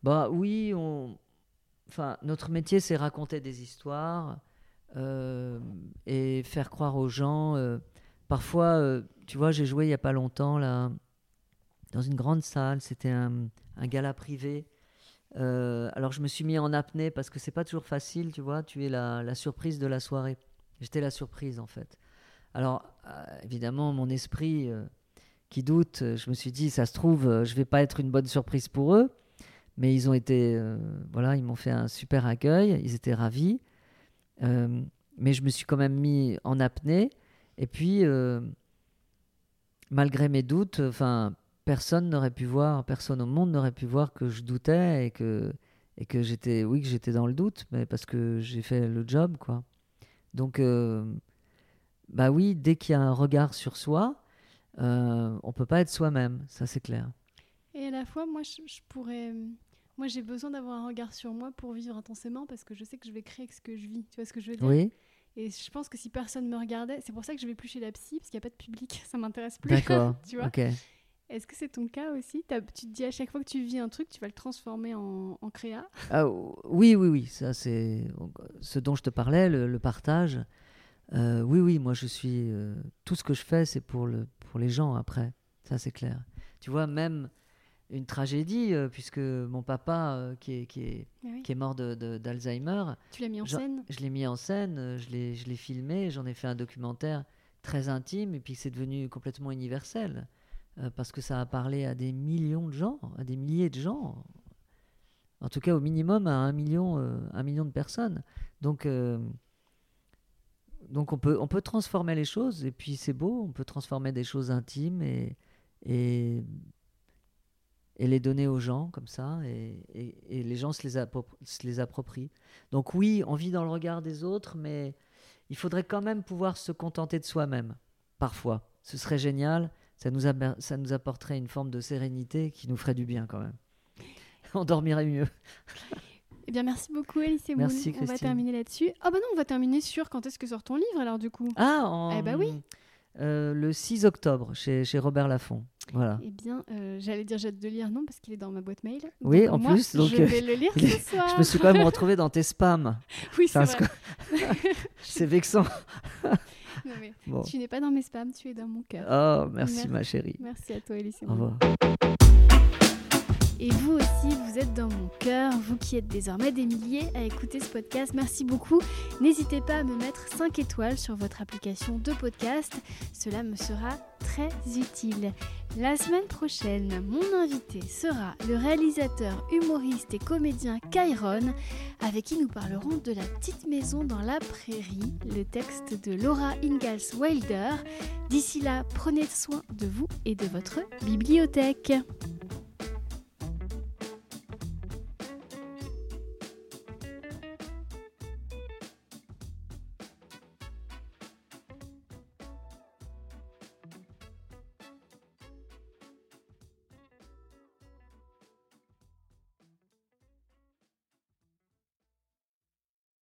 Bah oui, on... enfin, notre métier, c'est raconter des histoires euh, et faire croire aux gens. parfois, tu vois, j'ai joué il n'y a pas longtemps là, dans une grande salle, c'était un, gala privé. Euh, alors je me suis mis en apnée parce que c'est pas toujours facile, tu vois, tu es la, surprise de la soirée. J'étais la surprise en fait. Alors euh, évidemment, mon esprit euh, qui doute, je me suis dit, ça se trouve, je vais pas être une bonne surprise pour eux. Mais ils ont été, voilà, ils m'ont fait un super accueil, ils étaient ravis. Mais je me suis quand même mis en apnée. Et puis, malgré mes doutes, enfin, personne n'aurait pu voir, personne au monde n'aurait pu voir que je doutais et que, et que j'étais, oui, que j'étais dans le doute, mais parce que j'ai fait le job, quoi. Donc, euh, bah oui, dès qu'il y a un regard sur soi, euh, on peut pas être soi-même, ça c'est clair. Et à la fois, moi, je, je pourrais. Moi, j'ai besoin d'avoir un regard sur moi pour vivre intensément parce que je sais que je vais créer ce que je vis. Tu vois ce que je veux dire? Oui, Et je pense que si personne me regardait, c'est pour ça que je vais plus chez la psy parce qu'il n'y a pas de public. (laughs) Ça m'intéresse plus. d'accord. (laughs) tu vois. Est-ce que c'est ton cas aussi? Tu te dis à chaque fois que tu vis un truc, tu vas le transformer en, en créa? Ah, oui, oui, oui, ça c'est ce dont je te parlais, le, le partage. Euh, oui, oui, moi je suis. euh, tout ce que je fais, c'est pour, le, pour les gens après. Ça c'est clair. Tu vois, même une tragédie, euh, puisque mon papa, euh, qui, est, qui, est, oui. qui est mort d'Alzheimer, Tu l'as mis en scène? je l'ai mis en scène, euh, je l'ai je l'ai filmé, j'en ai fait un documentaire très intime, et puis c'est devenu complètement universel, parce que ça a parlé à des millions de gens, à des milliers de gens, en tout cas au minimum à un million, euh, un million de personnes. Donc, euh, donc on, peut, on peut transformer les choses, et puis c'est beau, on peut transformer des choses intimes et, et, les donner aux gens comme ça, et, les gens se les, se les approprient. Donc oui, on vit dans le regard des autres, mais il faudrait quand même pouvoir se contenter de soi-même, parfois. Ce serait génial, ça nous, aber- ça nous apporterait une forme de sérénité qui nous ferait du bien quand même. (laughs) On dormirait mieux. (laughs) Eh bien, merci beaucoup, Alice et Merci. On va terminer là-dessus. Ah bah non, on va terminer sur quand est-ce que sort ton livre alors du coup? Ah, en- Eh ben oui. euh, le 6 octobre, chez, chez Robert Laffont. Voilà. Eh bien, euh, j'allais dire j'ai hâte de lire, non, parce qu'il est dans ma boîte mail. Oui, Donc, en moi, plus, donc, je euh, vais le lire (laughs) ce soir. Je me suis quand même retrouvé dans tes spams. Oui, c'est vrai. C'est vexant. Non, mais Bon. Tu n'es pas dans mes spams, tu es dans mon cœur. Oh, merci, Merci. ma chérie. Merci à toi, et Au revoir. Et vous aussi, vous êtes dans mon cœur, vous qui êtes désormais des milliers à écouter ce podcast. Merci beaucoup. N'hésitez pas à me mettre 5 étoiles sur votre application de podcast. Cela me sera très utile. La semaine prochaine, mon invité sera le réalisateur, humoriste et comédien Kyron, avec qui nous parlerons de La petite maison dans la prairie, le texte de Laura Ingalls Wilder. D'ici là, prenez soin de vous et de votre bibliothèque.